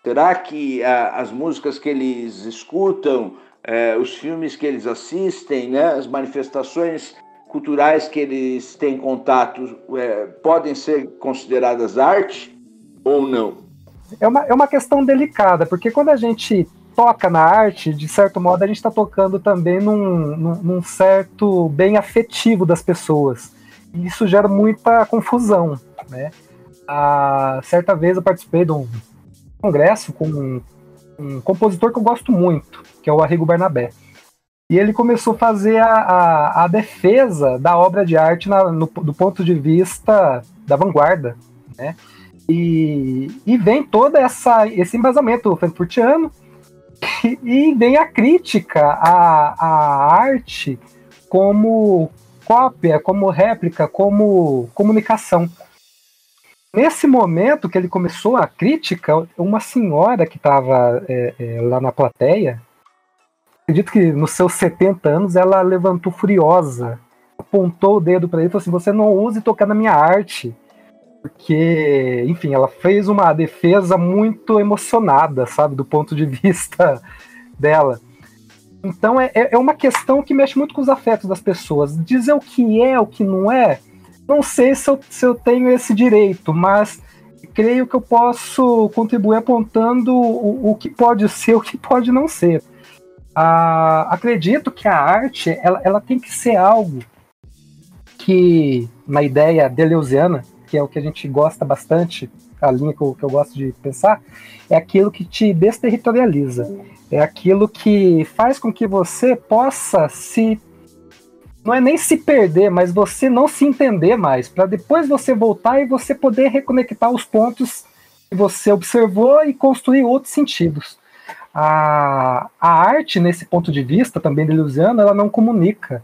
Será que a, as músicas que eles escutam, é, os filmes que eles assistem, né, as manifestações culturais que eles têm contato é, podem ser consideradas arte ou não? É uma, é uma questão delicada, porque quando a gente toca na arte, de certo modo, a gente está tocando também num, num, num, certo bem afetivo das pessoas. E isso gera muita confusão. Né? A, certa vez eu participei de um congresso com um, um compositor que eu gosto muito, que é o Arrigo Bernabé. E ele começou a fazer a, a, a defesa da obra de arte na, no, do ponto de vista da vanguarda. Né? E, e vem todo essa, esse embasamento frankfurtiano e vem a crítica à, à arte como cópia, como réplica, como comunicação. Nesse momento que ele começou a crítica, uma senhora que estava é, é, lá na plateia, acredito que nos seus 70 anos, ela levantou furiosa, apontou o dedo para ele e falou assim: Você não use tocar na minha arte porque, enfim, ela fez uma defesa muito emocionada, sabe, do ponto de vista dela. Então é, é, é uma questão que mexe muito com os afetos das pessoas. Dizer o que é, o que não é, não sei se eu, se eu tenho esse direito, mas creio que eu posso contribuir apontando o, o que pode ser, o que pode não ser. Ah, acredito que a arte ela, ela tem que ser algo que, na ideia deleuziana, que é o que a gente gosta bastante, a linha que eu, que eu gosto de pensar, é aquilo que te desterritorializa. É aquilo que faz com que você possa se. Não é nem se perder, mas você não se entender mais, para depois você voltar e você poder reconectar os pontos que você observou e construir outros sentidos. A, a arte, nesse ponto de vista, também de Luciano, ela não comunica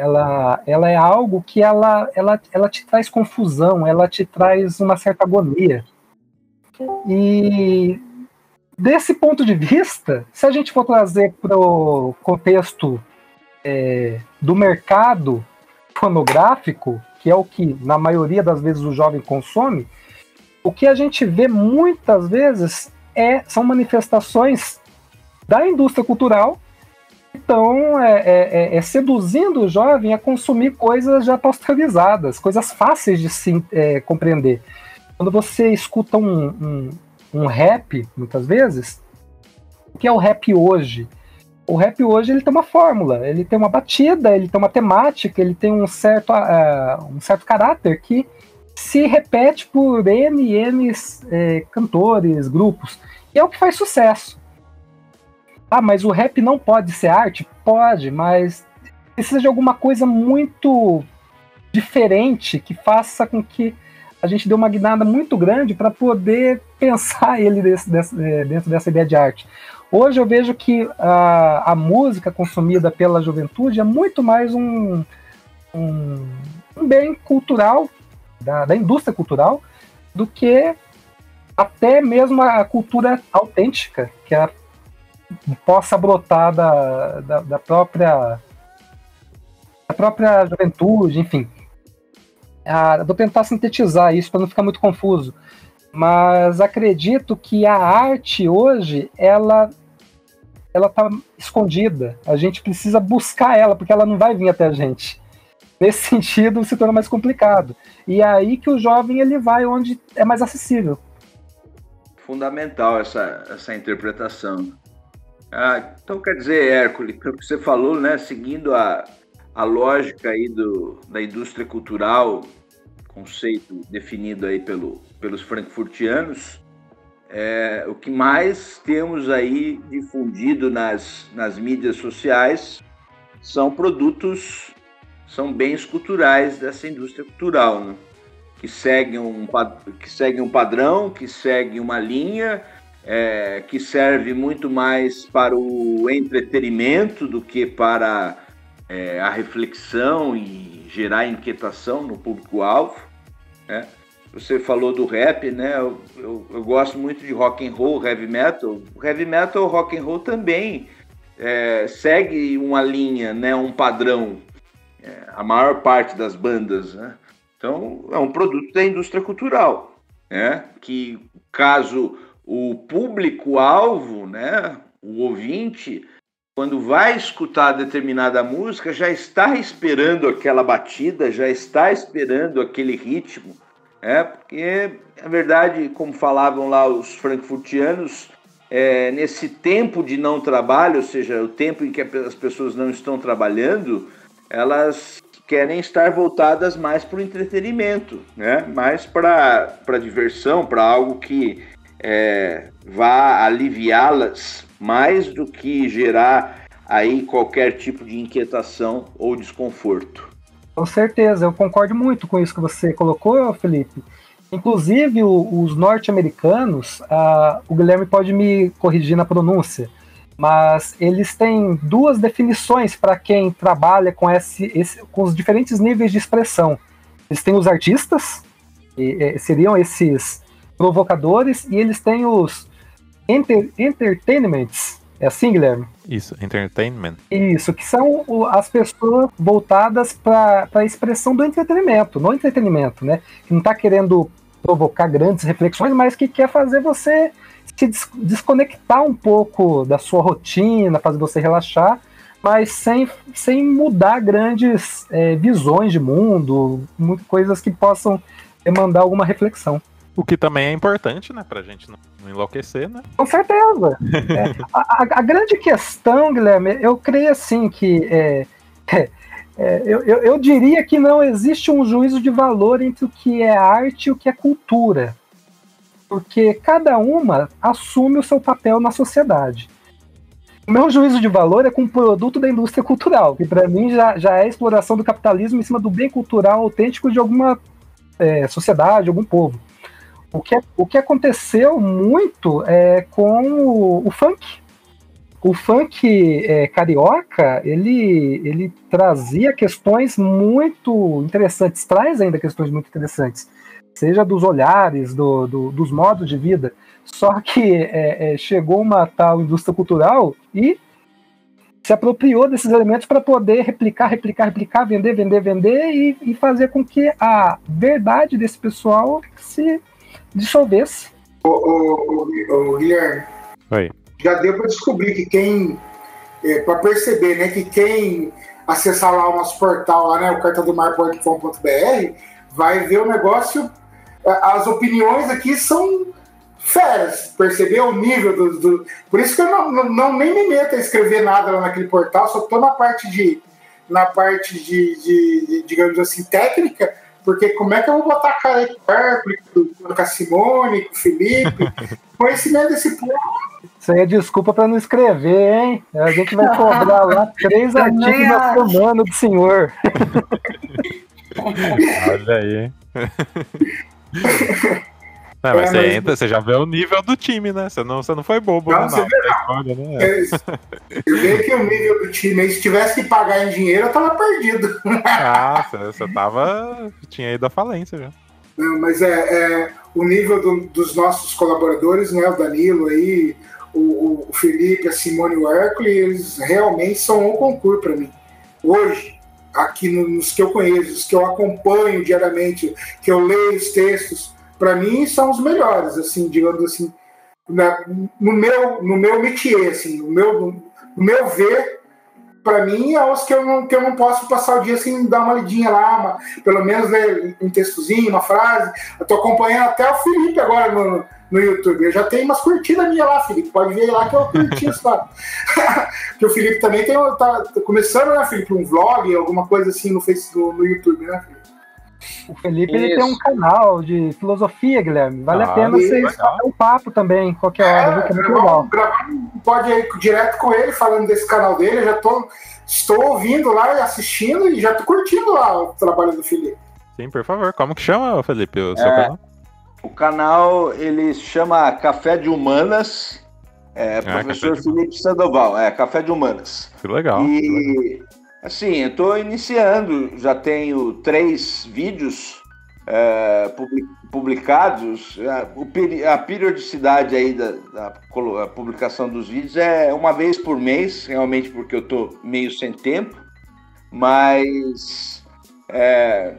ela, ela é algo que ela, ela, ela te traz confusão, ela te traz uma certa agonia. E desse ponto de vista, se a gente for trazer para o contexto é, do mercado fonográfico, que é o que na maioria das vezes o jovem consome, o que a gente vê muitas vezes é, são manifestações da indústria cultural então, é, é, é, seduzindo o jovem a consumir coisas já pasteurizadas, coisas fáceis de se é, compreender. Quando você escuta um, um, um, rap, muitas vezes, o que é o rap hoje? O rap hoje ele tem uma fórmula, ele tem uma batida, ele tem uma temática, ele tem um certo, uh, um certo caráter que se repete por N N é, cantores, grupos. E é o que faz sucesso. Ah, mas o rap não pode ser arte? Pode, mas precisa de alguma coisa muito diferente que faça com que a gente dê uma guinada muito grande para poder pensar ele desse, desse, é, dentro dessa ideia de arte. Hoje eu vejo que a, a música consumida pela juventude é muito mais um, um, um bem cultural, da, da indústria cultural, do que até mesmo a cultura autêntica, que é a possa brotar da, da, da própria da própria juventude, enfim. Ah, vou tentar sintetizar isso para não ficar muito confuso, mas acredito que a arte hoje ela ela está escondida. A gente precisa buscar ela porque ela não vai vir até a gente. Nesse sentido, se torna mais complicado. E é aí que o jovem ele vai onde é mais acessível. Fundamental essa, essa interpretação. Ah, então quer dizer, Hércules, pelo que você falou, né, seguindo a, a lógica aí do, da indústria cultural, conceito definido aí pelo, pelos frankfurtianos, é, o que mais temos aí difundido nas, nas mídias sociais são produtos, são bens culturais dessa indústria cultural, né? que, seguem um, que seguem um padrão, que seguem uma linha, é, que serve muito mais para o entretenimento do que para é, a reflexão e gerar inquietação no público-alvo. Né? Você falou do rap, né? Eu, eu, eu, gosto muito de rock and roll, heavy metal. O heavy metal, rock and roll também é, segue uma linha, né? Um padrão. É, a maior parte das bandas, né? Então é um produto da indústria cultural, né? Que caso o público-alvo, né? O ouvinte quando vai escutar determinada música, já está esperando aquela batida, já está esperando aquele ritmo. É, porque, na verdade, como falavam lá os frankfurtianos, é, nesse tempo de não trabalho, ou seja, o tempo em que as pessoas não estão trabalhando, elas querem estar voltadas mais para o entretenimento, né? mais para diversão, para algo que é, vá aliviá-las mais do que gerar aí qualquer tipo de inquietação ou desconforto. Com certeza, eu concordo muito com isso que você colocou, Felipe. Inclusive, o, os norte-americanos, o Guilherme pode me corrigir na pronúncia, mas eles têm duas definições para quem trabalha com, esse, esse, com os diferentes níveis de expressão. Eles têm os artistas, e, e, seriam esses provocadores, e eles têm os enter, entertainments. É assim, Guilherme? Isso, entertainment. Isso, que são as pessoas voltadas para a expressão do entretenimento, no entretenimento, né? Que não está querendo provocar grandes reflexões, mas que quer fazer você se des desconectar um pouco da sua rotina, fazer você relaxar, mas sem, sem mudar grandes é, visões de mundo, coisas que possam demandar alguma reflexão. O que também é importante, né? Pra gente não, não enlouquecer, né? Com certeza. é, a, a, grande questão, Guilherme, eu creio assim que. É, é, é, eu, eu, eu, diria que não existe um juízo de valor entre o que é arte e o que é cultura. Porque cada uma assume o seu papel na sociedade. O meu juízo de valor é com o produto da indústria cultural, que para mim já, já é a exploração do capitalismo em cima do bem cultural autêntico de alguma é, sociedade, algum povo. O que, o que aconteceu muito é com o, o funk. O funk é, carioca, ele, ele trazia questões muito interessantes, traz ainda questões muito interessantes, seja dos olhares, do, do dos modos de vida. Só que é, é, chegou uma tal indústria cultural e se apropriou desses elementos para poder replicar, replicar, replicar, vender, vender, vender e, e, fazer com que a verdade desse pessoal se dissolvesse. Ô, ô, ô, ô Guilherme. Oi. Já deu para descobrir que quem. É, para perceber, né, que quem acessar lá o nosso portal, lá, né, o cartadomar.com.br, vai ver o negócio. As opiniões aqui são feras, percebeu o nível do, do, Por isso que eu não, não, não, nem me meto a escrever nada lá naquele portal, só estou na parte de. na parte de, de, de, digamos assim, técnica, porque como é que eu vou botar a cara com a Simone, com o Felipe? Conhecimento desse povo. Isso aí é desculpa para não escrever, hein? A gente vai cobrar lá três artigos na semana do senhor. Olha aí, hein? Não, mas, é, você, entra, você já vê o nível do time, né? Você não, você não foi bobo, não, né? Você vê, escolha, né? É, eu vi que o nível do time, se tivesse que pagar em dinheiro, eu tava perdido. Ah, você, você tava. Tinha ido à falência já. Não, mas é, é o nível do, dos nossos colaboradores, né? O Danilo aí, o, o Felipe, a Simone e o Hércules, eles realmente são um concurso para mim. Hoje, aqui nos que eu conheço, os que eu acompanho diariamente, que eu leio os textos, para mim são os melhores, assim, digamos assim, na, no meu no meu métier, assim, no meu no meu ver, para mim é os que eu não que eu não posso passar o dia sem dar uma lidinha lá, uma, pelo menos ler um textozinho, uma frase. Eu tô acompanhando até o Felipe agora no, no YouTube. Eu já tenho umas curtidas minha lá, Felipe. Pode ver lá que eu curti isso que o Felipe também tem tá, tá começando, né, Felipe, um vlog, alguma coisa assim no Facebook, no YouTube, né, Felipe? O Felipe ele tem um canal de filosofia, Guilherme. Vale ah, a pena vocês fazer um papo também, qualquer hora, é, viu? Que é muito legal. Pode ir direto com ele, falando desse canal dele. Eu já tô, estou ouvindo lá e assistindo e já tô curtindo lá o trabalho do Felipe. Sim, por favor. Como que chama, Felipe, o seu é, canal? O canal, ele chama Café de Humanas. É, ah, professor Felipe Sandoval, é, Café de Humanas. Que legal. E... Que legal. Assim, eu estou iniciando, já tenho três vídeos é, publicados. A, periodicidade aí da, da publicação dos vídeos é uma vez por mês, realmente porque eu estou meio sem tempo, mas é,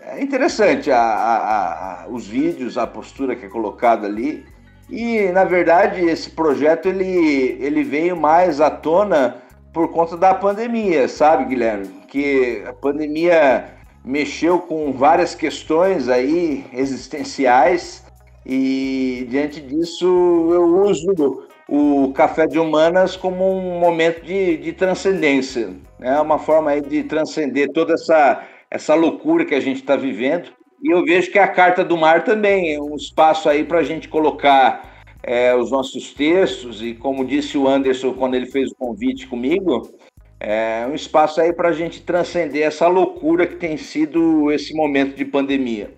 é interessante a, a, a, os vídeos, a postura que é colocada ali. E, na verdade, esse projeto ele, ele veio mais à tona por conta da pandemia, sabe, Guilherme? Que a pandemia mexeu com várias questões aí existenciais e diante disso eu uso o café de humanas como um momento de, de transcendência, é né? uma forma aí de transcender toda essa essa loucura que a gente está vivendo. E eu vejo que a carta do mar também é um espaço aí para a gente colocar é, os nossos textos e, como disse o Anderson quando ele fez o convite comigo, é um espaço aí para a gente transcender essa loucura que tem sido esse momento de pandemia.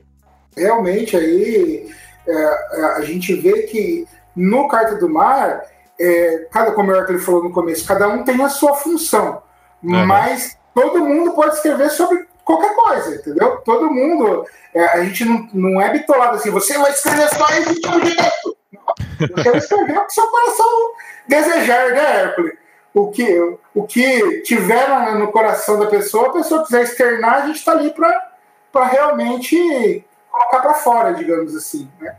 Realmente, aí é, é a gente vê que no Carta do Mar, é, cada, como o ele falou no começo, cada um tem a sua função, uhum. mas todo mundo pode escrever sobre qualquer coisa, entendeu? Todo mundo, é, a gente não, não é bitolado assim, você vai escrever só esse tipo de texto. Você vai escrever o que seu coração desejar, né, Hércules? O que, o que tiver no coração da pessoa, a pessoa quiser externar, a gente está ali para realmente colocar para fora, digamos assim, né?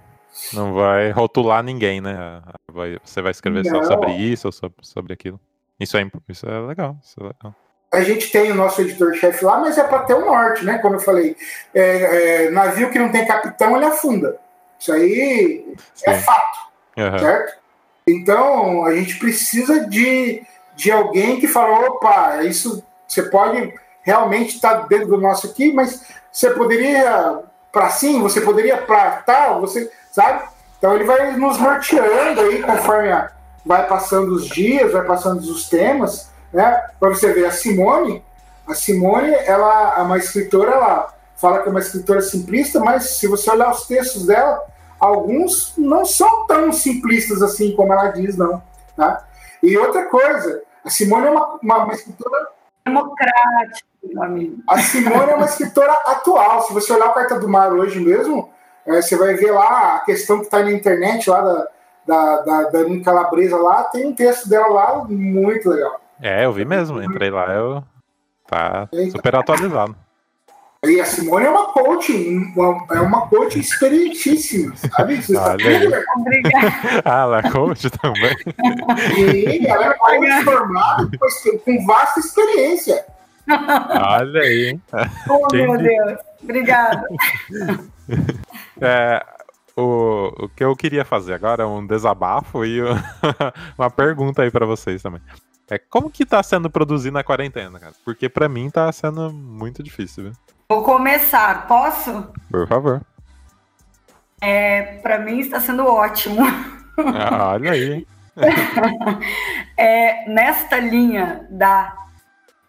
Não vai rotular ninguém, né? Vai, você vai escrever Não. só sobre isso ou sobre, sobre aquilo. Isso é, isso é legal. Isso é legal a gente tem o nosso editor-chefe lá, mas é para ter o norte, né? Como eu falei, é, é, navio que não tem capitão, ele afunda. Isso aí é Sim. é fato, uhum. certo? Então, a gente precisa de, de alguém que fala, opa, isso você pode realmente estar tá dentro do nosso aqui, mas você poderia para sim, você poderia para tal, você sabe? Então ele vai nos norteando aí conforme a, vai passando os dias, vai passando os temas né? Para você ver, a Simone, a Simone, ela é uma escritora, ela fala que é uma escritora simplista, mas se você olhar os textos dela, alguns não são tão simplistas assim como ela diz, não. Tá? E outra coisa, a Simone é uma, uma, uma escritora democrática, amigo. A Simone é uma escritora atual. Se você olhar a Carta do Mar hoje mesmo, é, você vai ver lá a questão que está na internet lá da, da, da, da Calabresa lá, tem um texto dela lá muito legal. É, eu vi mesmo, entrei lá, eu tá super atualizado. E a Simone é uma coach, uma, é uma coach experientíssima, sabe? Você está Obrigada. Ah, ela é coach também. Sim, ela é coach formada com vasta experiência. Olha aí, hein? Oh, Quem meu Deus. Obrigada. É, o, o que eu queria fazer agora é um desabafo e uma pergunta aí para vocês também. É como que tá sendo produzir na quarentena, cara? Porque para mim tá sendo muito difícil, viu? Vou começar, posso? Por favor. É, para mim está sendo ótimo. Ah, olha aí. é, nesta linha da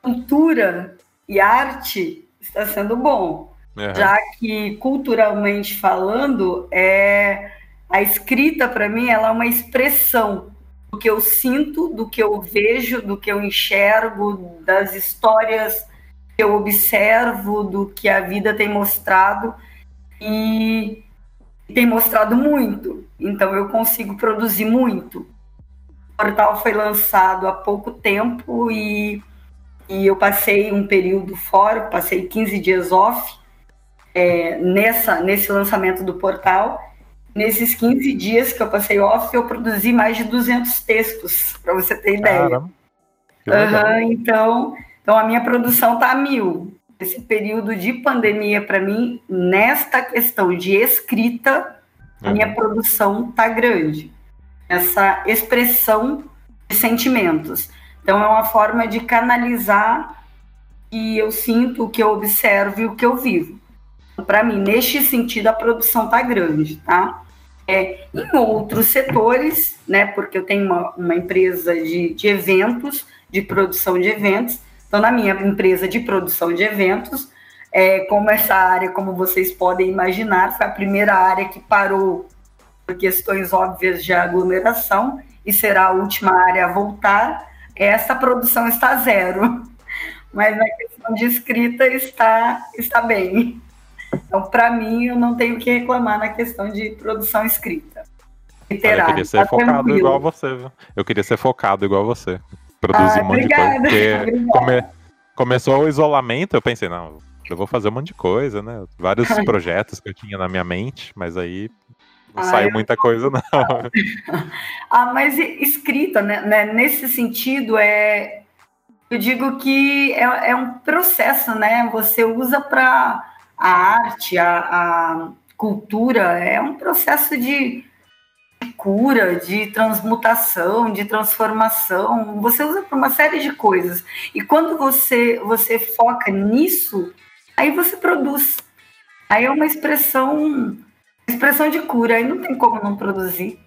cultura e arte está sendo bom, uhum. já que culturalmente falando, é a escrita para mim ela é uma expressão do que eu sinto, do que eu vejo, do que eu enxergo, das histórias eu observo, do que a vida tem mostrado e tem mostrado muito. Então eu consigo produzir muito. portal foi lançado há pouco tempo e, e eu passei um período fora, passei 15 dias off é, nessa, nesse lançamento do portal. Nesses 15 dias que eu passei off, eu produzi mais de 200 textos, para você ter ideia. Uhum, então, então, a minha produção está a mil. Esse período de pandemia, para mim, nesta questão de escrita, a uhum. minha produção está grande. Essa expressão de sentimentos. Então, é uma forma de canalizar e eu sinto o que eu observo e o que eu vivo. Para mim, neste sentido, a produção está grande, tá? É, em outros setores, né? Porque eu tenho uma, uma empresa de, de eventos, de produção de eventos. Então, na minha empresa de produção de eventos, é, como essa área, como vocês podem imaginar, foi a primeira área que parou por questões óbvias de aglomeração e será a última área a voltar, essa produção está zero. Mas na questão de escrita está, está bem. Então, para mim, eu não tenho o que reclamar na questão de produção escrita. Literária. Eu queria ser tá focado tranquilo. igual você, viu? Eu queria ser focado igual você. Produzir ah, um monte obrigada. de coisa. Come... Começou o isolamento, eu pensei, não, eu vou fazer um monte de coisa, né? Vários projetos que eu tinha na minha mente, mas aí não ah, saiu muita coisa, não. ah, mas escrita, né, né? Nesse sentido, é. Eu digo que é, é um processo, né? Você usa para a arte, a, a cultura, é um processo de cura, de transmutação, de transformação. Você usa para uma série de coisas. E quando você você foca nisso, aí você produz. Aí é uma expressão expressão de cura, aí não tem como não produzir.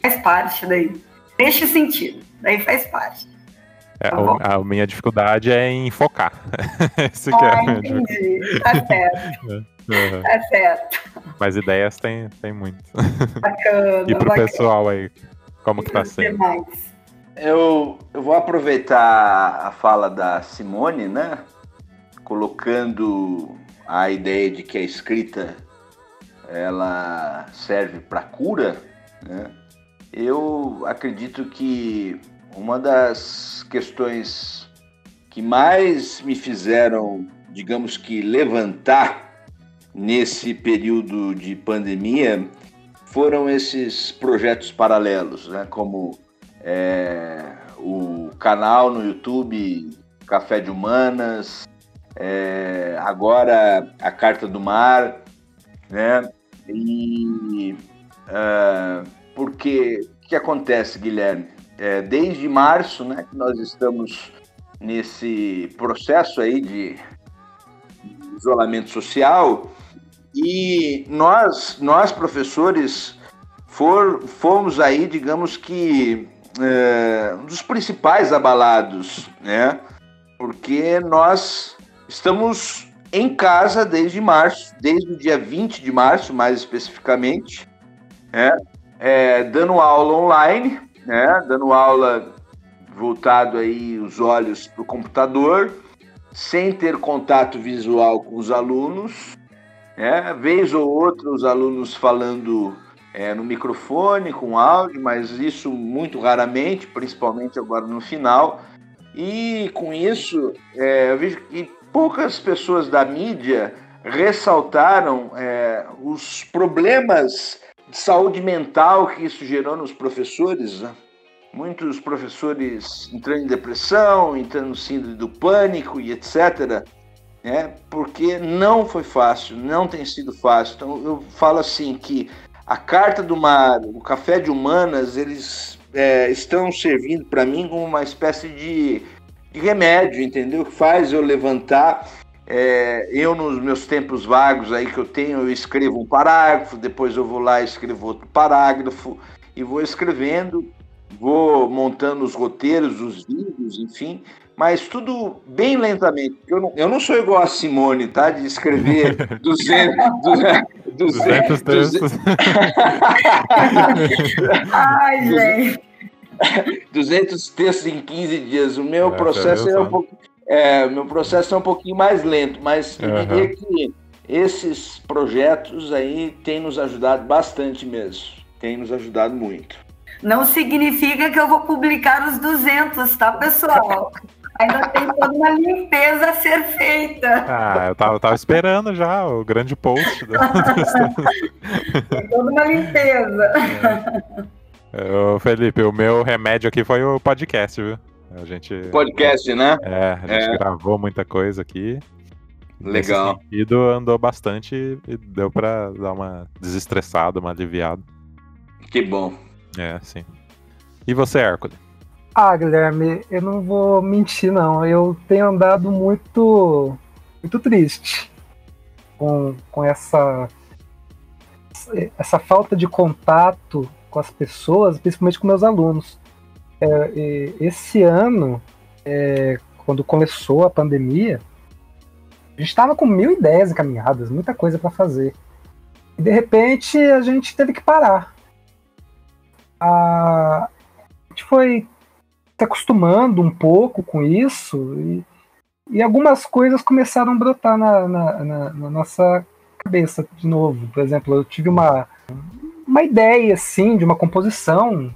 Faz parte daí. Neste sentido, daí faz parte. É, tá a minha dificuldade é em focar. Esse ah, é entendi. Tá certo. Uhum. Tá certo. Mas ideias tem, tem muito. Bacana. e pro bacana. pessoal aí, como que tá sendo? Eu, eu vou aproveitar a fala da Simone, né? Colocando a ideia de que a escrita ela serve para cura, né? Eu acredito que uma das questões que mais me fizeram, digamos que, levantar nesse período de pandemia foram esses projetos paralelos, né? como é, o canal no YouTube Café de Humanas, é, agora a Carta do Mar, né? E uh, porque o que acontece, Guilherme? É, desde março, né, que nós estamos nesse processo aí de isolamento social e nós, nós professores, for, fomos aí, digamos que, é, um dos principais abalados, né? Porque nós estamos em casa desde março, desde o dia 20 de março, mais especificamente, né? é, dando aula online, né, dando aula voltado aí os olhos para o computador, sem ter contato visual com os alunos, né, vez ou outra os alunos falando é, no microfone, com áudio, mas isso muito raramente, principalmente agora no final. E com isso, é, eu vejo que poucas pessoas da mídia ressaltaram é, os problemas saúde mental que isso gerou nos professores. Né? Muitos professores entrando em depressão, entrando no síndrome do pânico e etc. Né? Porque não foi fácil, não tem sido fácil. Então eu falo assim que a Carta do Mar, o Café de Humanas, eles é, estão servindo para mim como uma espécie de, de remédio, entendeu? Que faz eu levantar é, eu, nos meus tempos vagos aí que eu tenho, eu escrevo um parágrafo, depois eu vou lá e escrevo outro parágrafo, e vou escrevendo, vou montando os roteiros, os vídeos, enfim, mas tudo bem lentamente. Eu não, eu não sou igual a Simone, tá? De escrever 200, 200, 200 textos. Ai, gente. 200 textos em 15 dias. O meu é, processo é um pouco é, meu processo é um pouquinho mais lento, mas eu uhum. diria que esses projetos aí têm nos ajudado bastante mesmo. Tem nos ajudado muito. Não significa que eu vou publicar os 200, tá, pessoal? Ainda tem toda uma limpeza a ser feita. Ah, eu tava, eu tava esperando já o grande post. Do... tem toda uma limpeza. É. Ô, Felipe, o meu remédio aqui foi o podcast, viu? A gente. Podcast, né? É, a gente É. gravou muita coisa aqui. Legal. Nesse sentido, andou bastante e deu pra dar uma desestressada, uma aliviada. Que bom. É, sim. E você, Hércules? Ah, Guilherme, eu não vou mentir, não. Eu tenho andado muito, muito triste com, com essa, essa falta de contato com as pessoas, principalmente com meus alunos. É, esse ano, é, quando começou a pandemia, a gente estava com mil ideias encaminhadas, muita coisa para fazer. E de repente a gente teve que parar. A, a gente foi se acostumando um pouco com isso e, e algumas coisas começaram a brotar na, na, na- na nossa cabeça de novo. Por exemplo, eu tive uma, uma ideia assim de uma composição,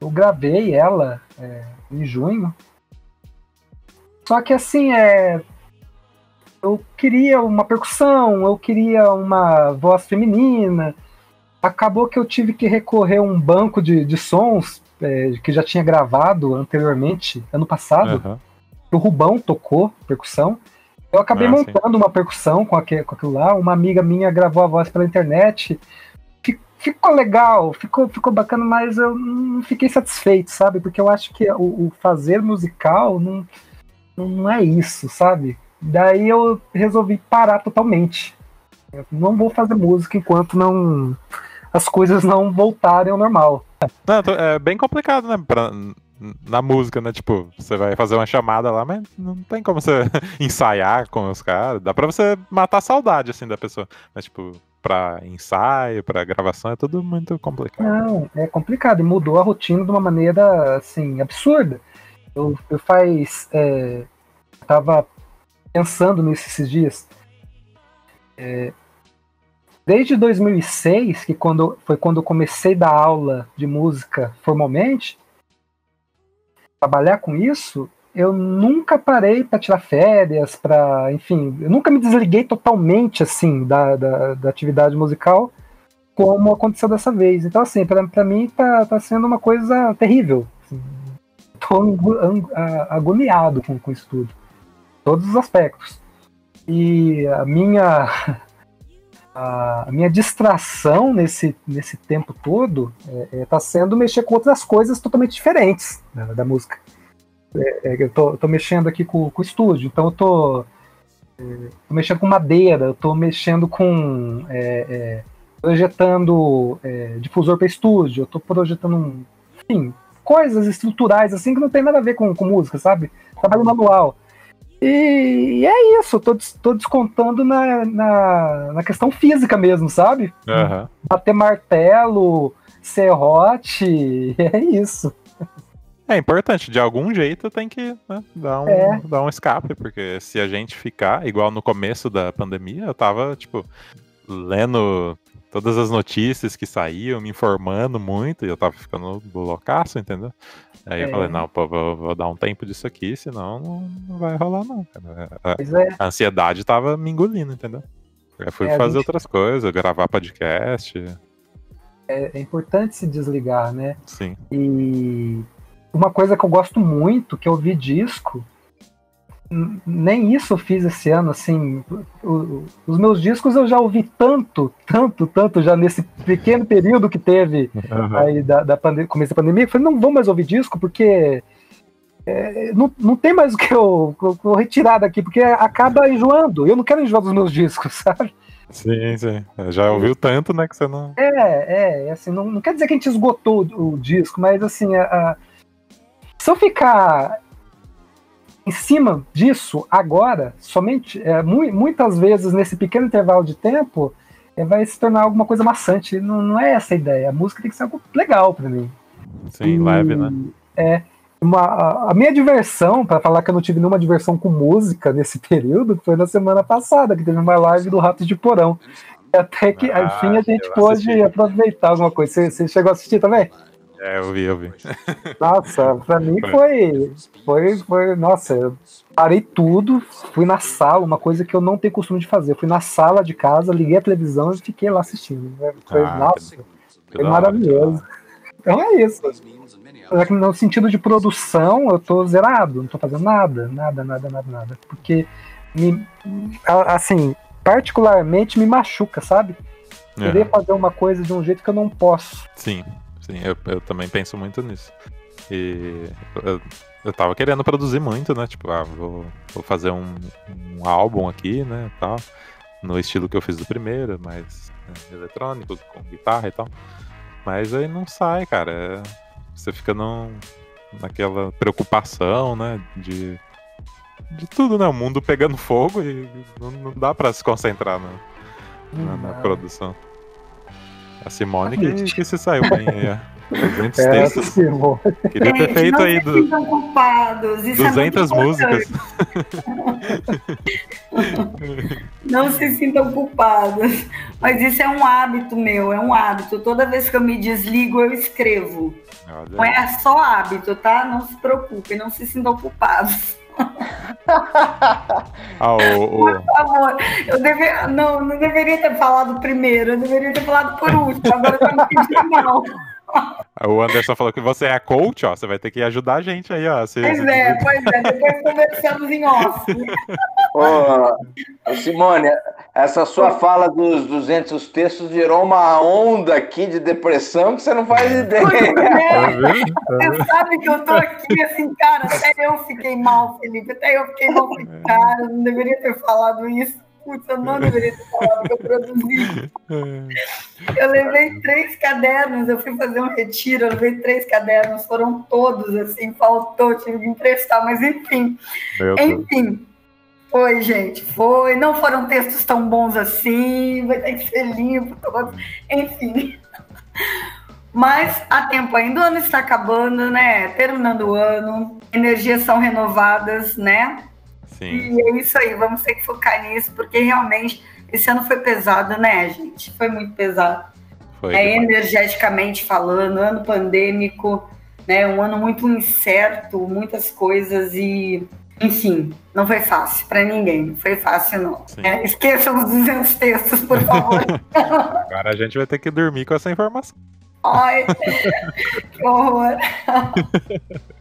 eu gravei ela é, em junho. Só que assim, é, eu queria uma percussão, eu queria uma voz feminina. Acabou que eu tive que recorrer a um banco de, de sons é, que já tinha gravado anteriormente, ano passado, que o Rubão tocou percussão. Eu acabei Ah, sim. montando uma percussão com, aque- com aquilo lá. Uma amiga minha gravou a voz pela internet. Fi- Ficou legal, ficou, ficou bacana, mas eu não fiquei satisfeito, sabe? Porque eu acho que o, o fazer musical não, não é isso, sabe? Daí eu resolvi parar totalmente. Eu não vou fazer música enquanto não as coisas não voltarem ao normal. Não, é bem complicado, né? Pra, na música, né? Tipo, você vai fazer uma chamada lá, mas não tem como você ensaiar com os caras. Dá pra você matar a saudade, assim, da pessoa. Mas, tipo, pra ensaio, pra gravação, é tudo muito complicado. Não, é complicado e mudou a rotina de uma maneira assim absurda. Eu, eu faz, é, tava pensando nisso esses dias. É, desde 2006, que quando foi quando eu comecei a dar aula de música formalmente, trabalhar com isso, eu nunca parei para tirar férias, para, enfim, eu nunca me desliguei totalmente assim da, da, da atividade musical como aconteceu dessa vez. Então, assim, pra mim tá, tá sendo uma coisa terrível. A- agoniado com, com isso tudo. Todos os aspectos. E a minha. A minha distração nesse, nesse tempo todo é, é, tá sendo mexer com outras coisas totalmente diferentes da, da música. É, é, eu tô, tô mexendo aqui com, com o estúdio, então eu tô, é, tô mexendo com madeira, eu tô mexendo com. é, projetando difusor para estúdio, eu tô projetando, enfim, coisas estruturais assim que não tem nada a ver com, com música, sabe? Trabalho manual. E, e é isso, tô, tô descontando na, na, na questão física mesmo, sabe? Aham. Bater martelo, serrote, é isso. É importante, de algum jeito tem que né, dar, um, É. dar um escape, porque se a gente ficar, igual no começo da pandemia, eu tava, tipo, lendo todas as notícias que saíam, me informando muito, e eu tava ficando loucaço, entendeu? Aí eu É. falei, não, pô, vou, vou dar um tempo disso aqui, senão não, não vai rolar não, cara. A, é, a ansiedade tava me engolindo, entendeu? Eu fui É, fazer gente- outras coisas, gravar podcast, é, é importante se desligar, né? sim. E uma coisa que eu gosto muito, que eu ouvi disco, nem isso eu fiz esse ano, assim, o- os meus discos eu já ouvi tanto, tanto, tanto, já nesse pequeno período que teve aí da, da começo da pandemia, eu falei, não vou mais ouvir disco, porque é, não, não tem mais o que eu, eu vou retirar daqui, porque acaba enjoando, eu não quero enjoar dos meus discos, sabe? Sim, sim. Já ouviu tanto, né, que você não... É, é, assim, não, não quer dizer que a gente esgotou o, o disco, mas assim, a- a- se eu ficar em cima disso agora, somente, é, mui- muitas vezes nesse pequeno intervalo de tempo, é, vai se tornar alguma coisa maçante. Não, não é essa a ideia. A música tem que ser algo legal pra mim. Sim, leve, né? É. Uma, a, a minha diversão, pra falar que eu não tive nenhuma diversão com música nesse período, foi na semana passada, que teve uma live do Ratos de Porão. Até que, Ah, enfim, a gente pôde aproveitar alguma coisa. Você, você chegou a assistir também? É, eu vi, eu vi. Nossa, pra mim foi, foi, foi. Nossa, eu parei tudo, fui na sala, uma coisa que eu não tenho costume de fazer. Fui na sala de casa, liguei a televisão e fiquei lá assistindo. Foi, Ah, nossa, foi maravilhoso. Então é isso. Só que No sentido de produção, eu tô zerado, não tô fazendo nada, nada, nada, nada, nada. Porque, me, assim, particularmente me machuca, sabe? É, Querer fazer uma coisa de um jeito que eu não posso. Sim, sim, eu, eu também penso muito nisso. E eu, eu tava querendo produzir muito, né? Tipo, ah, vou, vou fazer um, um álbum aqui, né? Tal, no estilo que eu fiz do primeiro, mais né, eletrônico, com guitarra e tal. Mas aí não sai, cara. é- você fica num, naquela preocupação, né? De, de tudo, né? O mundo pegando fogo e não, não dá pra se concentrar na, na, na produção. A Simone que, que se saiu bem aí, ó. 200 É, textos. Simone. Queria ter feito não aí se do, sintam culpados. Isso é muito 200 músicas. Não se sintam culpados. Mas isso é um hábito meu, é um hábito. Toda vez que eu me desligo, eu escrevo. Não Olha, é só hábito, tá? Não se preocupem, não se sintam culpados. ah, o, o- Por favor, eu deve... não, não deveria ter falado primeiro, eu deveria ter falado por último. Agora eu não pedi mal. o Anderson falou que você é coach, ó. Você vai ter que ajudar a gente aí, ó. Se- Pois é, pois é, depois conversamos em off. Ô, ô, Simone, essa sua fala dos 200 textos gerou uma onda aqui de depressão que você não faz ideia. É, vendo? Você sabe que eu tô aqui assim, cara, até eu fiquei mal, Felipe, até eu fiquei mal, falei, cara, eu não deveria ter falado isso. Putz, eu não deveria ter falado que eu produzi. Eu levei três cadernos, eu fui fazer um retiro, eu levei três cadernos, foram todos assim, faltou, tive que emprestar, mas enfim, Meu Deus. enfim. Foi, gente, foi. Não foram textos tão bons assim, vai ter que ser limpo, todo- enfim. Mas há tempo ainda, o ano está acabando, né? Terminando o ano, energias são renovadas, né? Sim. E é isso aí, vamos ter que focar nisso, porque realmente esse ano foi pesado, né, gente? Foi muito pesado. Foi É, demais. energeticamente falando, ano pandêmico, né? Um ano muito incerto, muitas coisas e, enfim, não foi fácil para ninguém. Não foi fácil, não. É, esqueçam os 200 textos, por favor. Agora a gente vai ter que dormir com essa informação. Ai, que horror.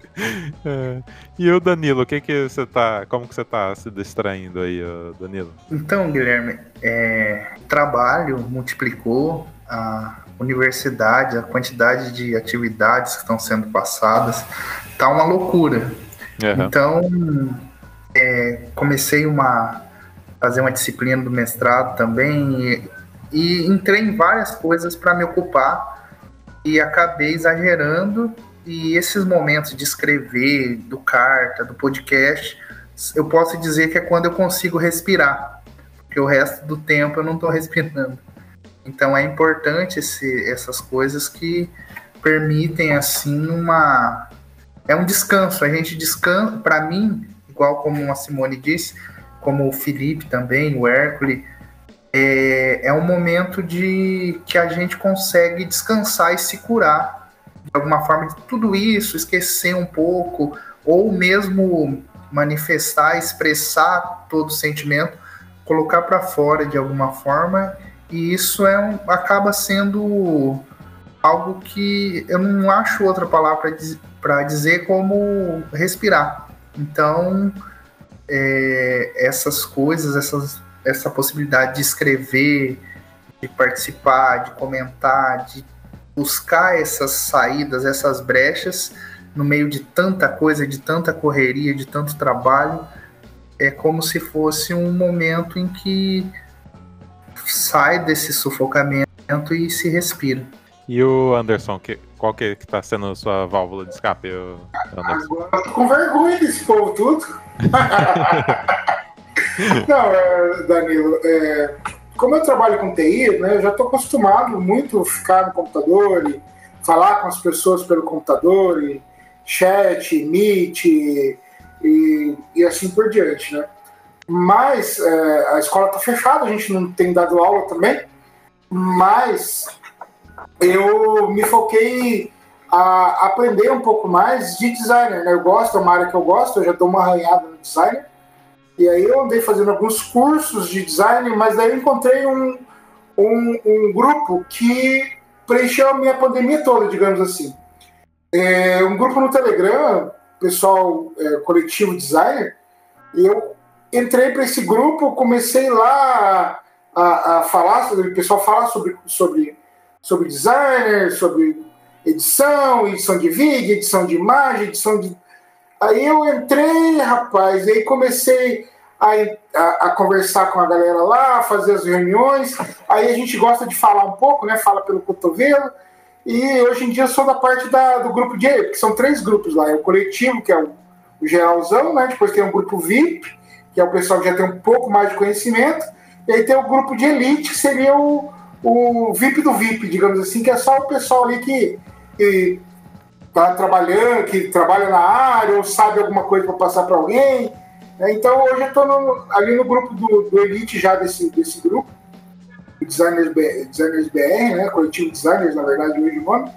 É. E o Danilo, o que que você tá. Como que você tá se distraindo aí, Danilo? Então, Guilherme, é, trabalho multiplicou a universidade, a quantidade de atividades que estão sendo passadas, tá uma loucura. Aham. Então, é, comecei uma fazer uma disciplina do mestrado também e, e entrei em várias coisas para me ocupar e acabei exagerando e esses momentos de escrever, do carta, do podcast, eu posso dizer que é quando eu consigo respirar, porque o resto do tempo eu não estou respirando. Então é importante esse, essas coisas que permitem assim uma é um descanso. A gente descansa, para mim, igual como a Simone disse, como o Felipe também, o Hércules, é, é um momento de que a gente consegue descansar e se curar de alguma forma de tudo isso, esquecer um pouco, ou mesmo manifestar, expressar todo o sentimento, colocar para fora de alguma forma, e isso é um, acaba sendo algo que eu não acho outra palavra para dizer como respirar. Então, é, essas coisas, essas, essa possibilidade de escrever, de participar, de comentar, de buscar essas saídas, essas brechas no meio de tanta coisa, de tanta correria, de tanto trabalho, é como se fosse um momento em que sai desse sufocamento e se respira. E o Anderson, que, qual que, que tá sendo a sua válvula de escape, Anderson? Agora eu tô com vergonha desse povo tudo. Não, é, Danilo, é, como eu trabalho com TI, né, eu já estou acostumado muito a ficar no computador e falar com as pessoas pelo computador, e chat, meet e, e, e assim por diante, né? Mas é, a escola está fechada, a gente não tem dado aula também, mas eu me foquei a aprender um pouco mais de designer. Né? Eu gosto, é uma área que eu gosto, eu já dou uma arranhada no designer. E aí eu andei fazendo alguns cursos de design, mas daí eu encontrei um, um, um grupo que preencheu a minha pandemia toda, digamos assim. É um grupo no Telegram, pessoal é, coletivo designer, e eu entrei para esse grupo, comecei lá a, a falar, o pessoal fala sobre, sobre, sobre designer, sobre edição, edição de vídeo, edição de imagem, edição de. Aí eu entrei, rapaz, e aí comecei a, a, a, conversar com a galera lá, fazer as reuniões. Aí a gente gosta de falar um pouco, né? Fala pelo cotovelo. E hoje em dia eu sou da parte da, do grupo de. que são três grupos lá: é o coletivo, que é o, o geralzão, né? Depois tem o grupo VIP, que é o pessoal que já tem um pouco mais de conhecimento. E aí tem o grupo de elite, que seria o, o VIP do VIP, digamos assim, que é só o pessoal ali que que está trabalhando, que trabalha na área ou sabe alguma coisa para passar para alguém. Né? Então hoje eu estou ali no grupo do, do, Elite já desse, desse grupo, Designers, Designers BR, né? coletivo Designers, na verdade, hoje o nome.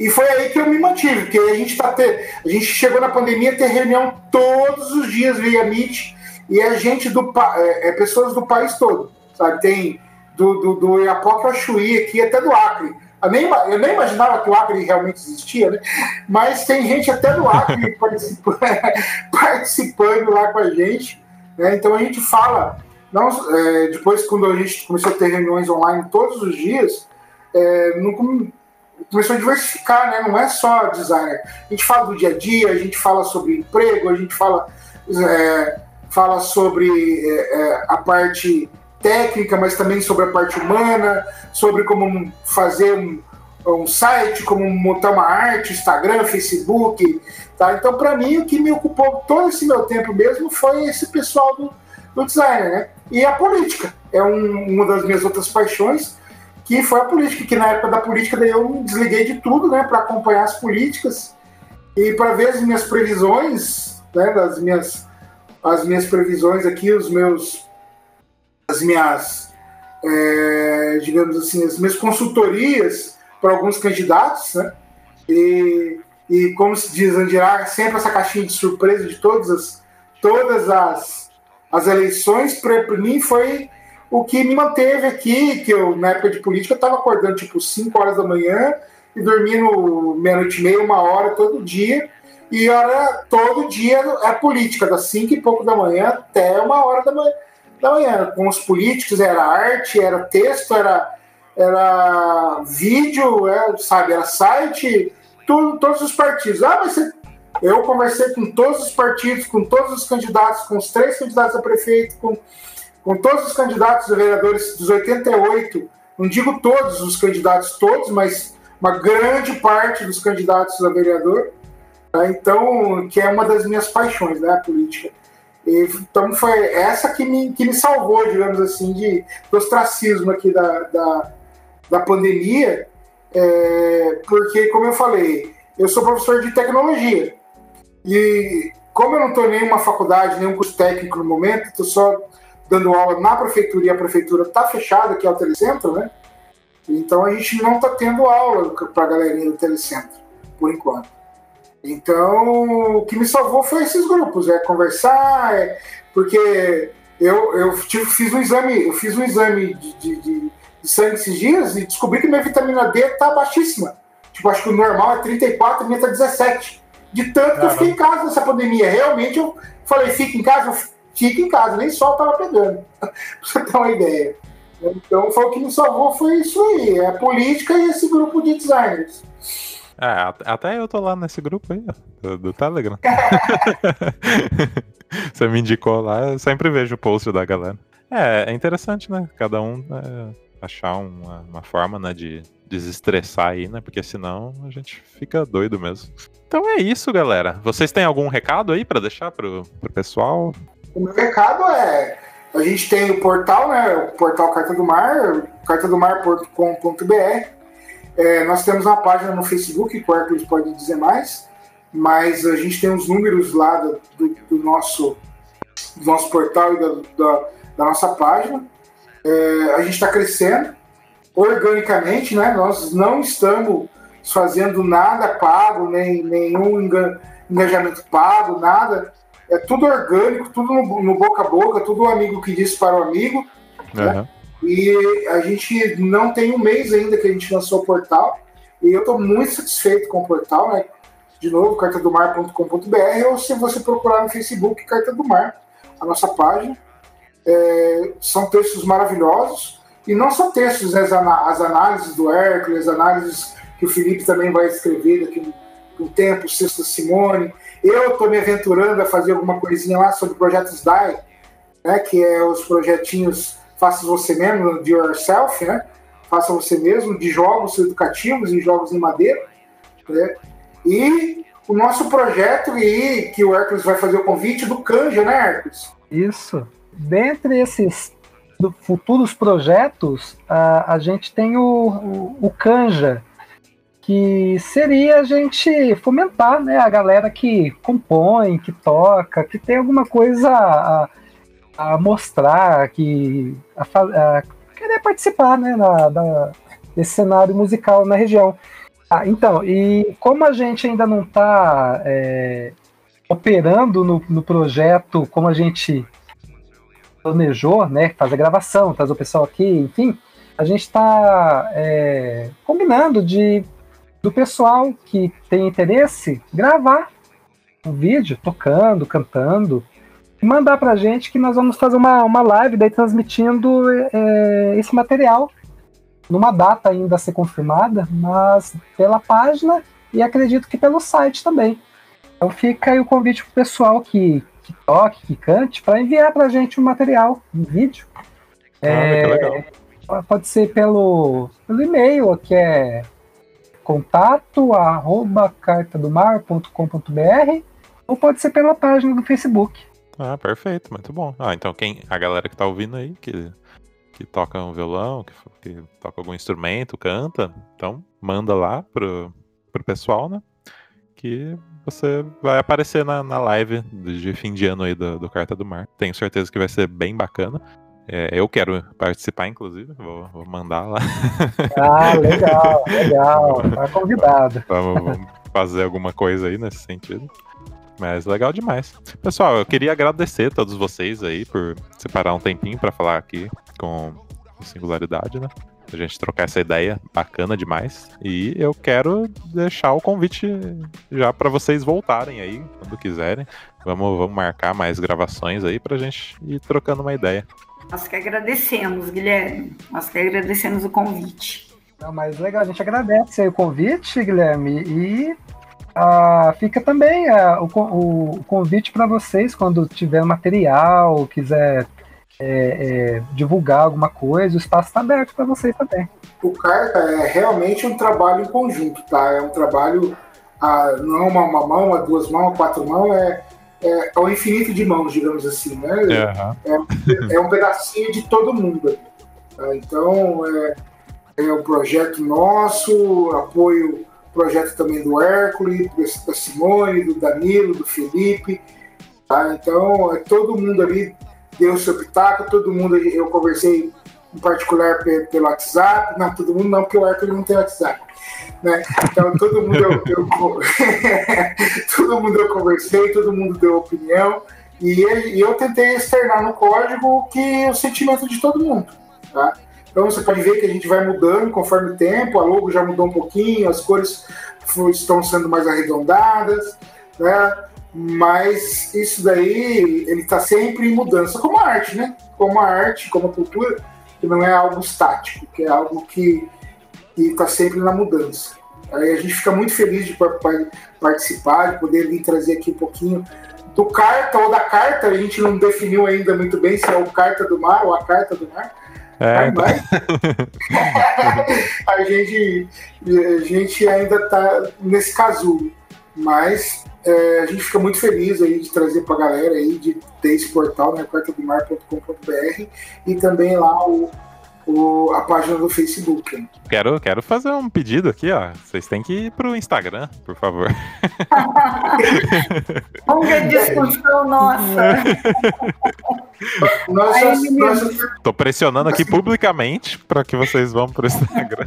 E foi aí que eu me mantive, porque a gente tá ter, a gente chegou na pandemia a ter reunião todos os dias via Meet e é gente do é, é pessoas do país todo, sabe? Tem do, do, do Iapoque ao Chuí aqui, até do Acre. Eu nem, eu nem imaginava que o Acre realmente existia, né? Mas tem gente até do Acre participando, participando lá com a gente. Né? Então a gente fala, não, é, depois quando a gente começou a ter reuniões online todos os dias, é, começou a diversificar, né? Não é só designer. A gente fala do dia a dia, a gente fala sobre emprego, a gente fala, é, fala sobre é, é, a parte técnica, mas também sobre a parte humana, sobre como fazer um, um site, como montar uma arte, Instagram, Facebook. Tá? Então, para mim, o que me ocupou todo esse meu tempo mesmo foi esse pessoal do, do designer. Né? E a política é um, uma das minhas outras paixões, que foi a política, que na época da política daí eu desliguei de tudo né, para acompanhar as políticas e para ver as minhas previsões, né, das minhas, as minhas previsões aqui, os meus as minhas, é, digamos assim, as minhas consultorias para alguns candidatos, né? E, e como se diz, Andirá, sempre essa caixinha de surpresa de todas as, todas as, as eleições, para mim foi o que me manteve aqui, que eu, na época de política, estava acordando tipo 5 horas da manhã e dormindo meia-noite e meia, uma hora todo dia. E era todo dia é política, das 5 e pouco da manhã até uma hora da manhã, da manhã, com os políticos, era arte, era texto, era, era vídeo, é, sabe, era site, tudo, todos os partidos. Ah, mas você, eu conversei com todos os partidos, com todos os candidatos, com os três candidatos a prefeito, com, com todos os candidatos a vereadores dos 88, não digo todos os candidatos, todos, mas uma grande parte dos candidatos a vereador. Tá? Então, que é uma das minhas paixões, né, a política. Então foi essa que me, que me salvou, digamos assim, de, do ostracismo aqui da, da, da pandemia, é, porque, como eu falei, eu sou professor de tecnologia. E como eu não estou em nenhuma faculdade, nenhum curso técnico no momento, estou só dando aula na prefeitura e a prefeitura está fechada, que é o telecentro, né? Então a gente não está tendo aula para a galerinha do telecentro, por enquanto. Então, o que me salvou foi esses grupos, é conversar, é, porque eu, eu tive, fiz um exame, eu fiz um exame de, de, de, de sangue esses dias e descobri que minha vitamina D tá baixíssima. Tipo, acho que o normal é 34 e minha tá 17. De tanto que eu fiquei em casa nessa pandemia. Realmente eu falei, fica em casa, fica em casa, nem sol tava pegando. pra você ter uma ideia. Então foi o que me salvou, foi isso aí, é a política e esse grupo de designers. É, até eu tô lá nesse grupo aí, do, do Telegram. Você me indicou lá, eu sempre vejo o post da galera. É, é interessante, né? Cada um é, achar uma, uma, forma, né, de desestressar aí, né? Porque senão a gente fica doido mesmo. Então é isso, galera. Vocês têm algum recado aí para deixar pro, pro pessoal? O meu recado é a gente tem o portal, né? O portal Carta do Mar, cartadomar.com.br é, nós temos uma página no Facebook, o Hércules pode dizer mais, mas a gente tem os números lá do, do, do nosso, do nosso portal e da, da, da nossa página. É, a gente está crescendo organicamente, né? Nós não estamos fazendo nada pago, nem nenhum engajamento pago, nada. É tudo orgânico, tudo no, no boca a boca, tudo um amigo que disse para o amigo. Uhum. Né? E a gente não tem um mês ainda que a gente lançou o portal. E eu estou muito satisfeito com o portal, né? De novo, cartadomar.com.br, ou se você procurar no Facebook, Carta do Mar, a nossa página. É, são textos maravilhosos. E não só textos, né, as, as análises do Hércules, as análises que o Felipe também vai escrever daqui um, um tempo, Sexta Simone. Eu estou me aventurando a fazer alguma coisinha lá sobre projetos DAI, né, que é os projetinhos Faça Você Mesmo, de Yourself, né? Faça Você Mesmo, de jogos educativos e jogos em madeira. Né? E o nosso projeto, e que o Hércules vai fazer o convite do Canja, né, Hércules? Isso. Dentre esses futuros projetos, a, a gente tem o, o, o Canja, que seria a gente fomentar né, a galera que compõe, que toca, que tem alguma coisa a, a mostrar, que a, a querer participar né, na, da, desse cenário musical na região. Ah, então, e como a gente ainda não está é, operando no, no, projeto como a gente planejou, né, fazer gravação, trazer o pessoal aqui, enfim, a gente está é, combinando de do pessoal que tem interesse gravar um vídeo tocando, cantando, mandar pra gente que nós vamos fazer uma, uma live daí transmitindo é, esse material numa data ainda a ser confirmada, mas pela página e acredito que pelo site também. Então fica aí o convite pro pessoal que, que toque, que cante, para enviar pra gente um material, um vídeo. Ah, é, legal. Pode ser pelo, pelo e-mail, que é contato arroba cartadomar.com.br ou pode ser pela página do Facebook. Ah, perfeito, muito bom. Ah, então quem a galera que tá ouvindo aí, que, que toca um violão, que, que toca algum instrumento, canta, então manda lá pro, pro pessoal, né? Que você vai aparecer na, na live de fim de ano aí do, do Carta do Mar. Tenho certeza que vai ser bem bacana. É, eu quero participar, inclusive, vou, vou, mandar lá. Ah, legal, legal. Tá convidado. Vamos, vamos fazer alguma coisa aí nesse sentido. Mas legal demais. Pessoal, eu queria agradecer a todos vocês aí por separar um tempinho para falar aqui com singularidade, né? A gente trocar essa ideia bacana demais. E eu quero deixar o convite já para vocês voltarem aí, quando quiserem. Vamos, vamos marcar mais gravações aí pra gente ir trocando uma ideia. Nós que agradecemos, Guilherme. Nós que agradecemos o convite. Não, mas legal, a gente agradece o convite, Guilherme, e ah, fica também ah, o, o, convite para vocês quando tiver material, quiser é, é, divulgar alguma coisa, o espaço está aberto para vocês também. O Carta é realmente um trabalho em conjunto, tá? É um trabalho, ah, não é uma, uma mão, a duas mãos, quatro mãos, é, é, é o infinito de mãos, digamos assim, né? Uhum. É, é, um pedacinho de todo mundo. Tá? Então, é, é um projeto nosso, apoio projeto também do Hércules, da Simone, do Danilo, do Felipe. Tá? Então, é, todo mundo ali deu seu pitaco, todo mundo, eu conversei em particular pelo WhatsApp, não, todo mundo não, porque o Hércules não tem WhatsApp. Né? Então, todo mundo eu, eu todo mundo eu conversei, todo mundo deu opinião, e, e eu tentei externar no código que o sentimento de todo mundo. Tá? Então você pode ver que a gente vai mudando conforme o tempo, a logo já mudou um pouquinho, as cores estão sendo mais arredondadas, né? Mas isso daí, ele está sempre em mudança, como a arte, né? Como a arte, como a cultura, que não é algo estático, que é algo que está sempre na mudança. Aí a gente fica muito feliz de participar, de poder vir trazer aqui um pouquinho do carta ou da carta, a gente não definiu ainda muito bem se é o carta do mar ou a carta do mar, é, então. a, gente, a gente ainda está nesse casulo, mas é, a gente fica muito feliz aí de trazer para a galera aí, de ter esse portal, né, quartadomar.com.br e também lá o, o, a página do Facebook. Quero, quero fazer um pedido aqui, ó. Vocês têm que ir pro Instagram, por favor. Longa discussão nossa. Nós- Tô pressionando aqui publicamente para que vocês vão pro Instagram.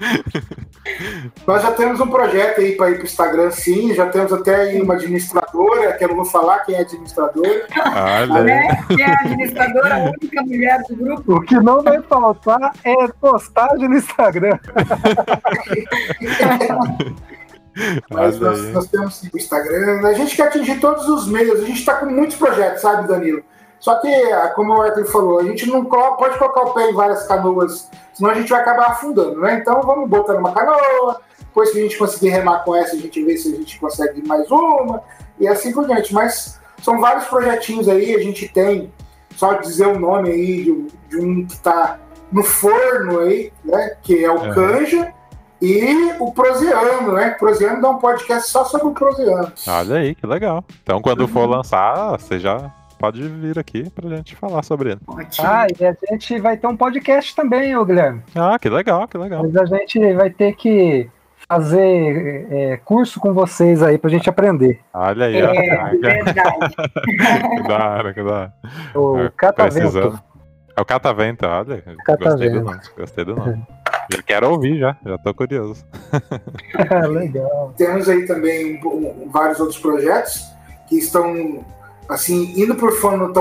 nós já temos um projeto aí para ir para o Instagram, sim. Já temos até aí uma administradora, que eu não vou falar quem é administradora. Olha né? Que é a administradora, a única mulher do grupo. O que não vai faltar é postagem no Instagram. Mas nós, nós temos o Instagram. A gente quer atingir todos os meios. A gente está com muitos projetos, sabe, Danilo? Só que, ah, como o Arthur falou, a gente não pode colocar o pé em várias canoas, senão a gente vai acabar afundando, né? Então vamos botar numa canoa, depois que a gente conseguir remar com essa, a gente vê se a gente consegue mais uma, e assim por diante. Mas são vários projetinhos aí, a gente tem, só dizer o nome aí de, um- de um que está no forno aí, né? Que é o Aham. Canja. E o Proseano, né? O Proseano dá um podcast só sobre o Proseano. Olha aí, que legal. Então, quando for lançar, você já pode vir aqui pra gente falar sobre ele. Ótimo. Ah, e a gente vai ter um podcast também, ô Guilherme. Ah, que legal, que legal. Mas a gente vai ter que fazer é, curso com vocês aí pra gente aprender. Olha aí, ó. É, que- verdade. que da hora, que da hora. O É, Catavento. É o Catavento, olha. Gostei do Catavento. nome, gostei do nome. Já quero ouvir já, já tô curioso. Legal. Temos aí também vários outros projetos que estão, assim, indo por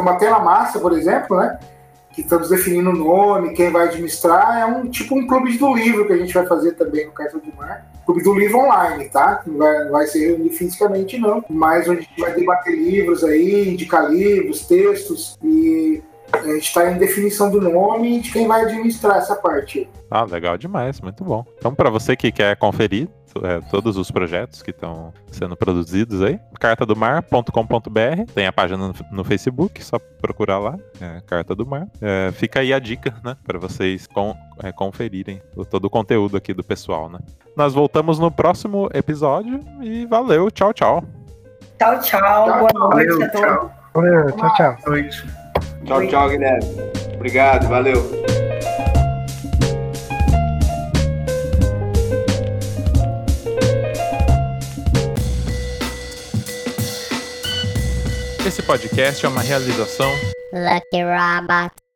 até na massa, por exemplo, né? Que estamos definindo o nome, quem vai administrar. É um tipo um clube do livro que a gente vai fazer também no Cartão do Mar. Clube do livro online, tá? Não vai, não vai ser reunir fisicamente, não. Mas onde a gente vai debater livros aí, indicar livros, textos. E a gente está em definição do nome e de quem vai administrar essa parte. Ah, legal demais, muito bom. Então, para você que quer conferir é, todos os projetos que estão sendo produzidos aí, cartadomar.com.br, tem a página no, no Facebook, só procurar lá, é, Carta do Mar. É, fica aí a dica, né, para vocês con- é, conferirem o- todo o conteúdo aqui do pessoal, né. Nós voltamos no próximo episódio e valeu, tchau, tchau. Tchau, tchau. Boa noite Valeu, a todos. tchau. Valeu, tchau, tchau. Boa noite. Tchau, tchau, Guilherme. Obrigado, valeu. Esse podcast é uma realização Lucky Robot.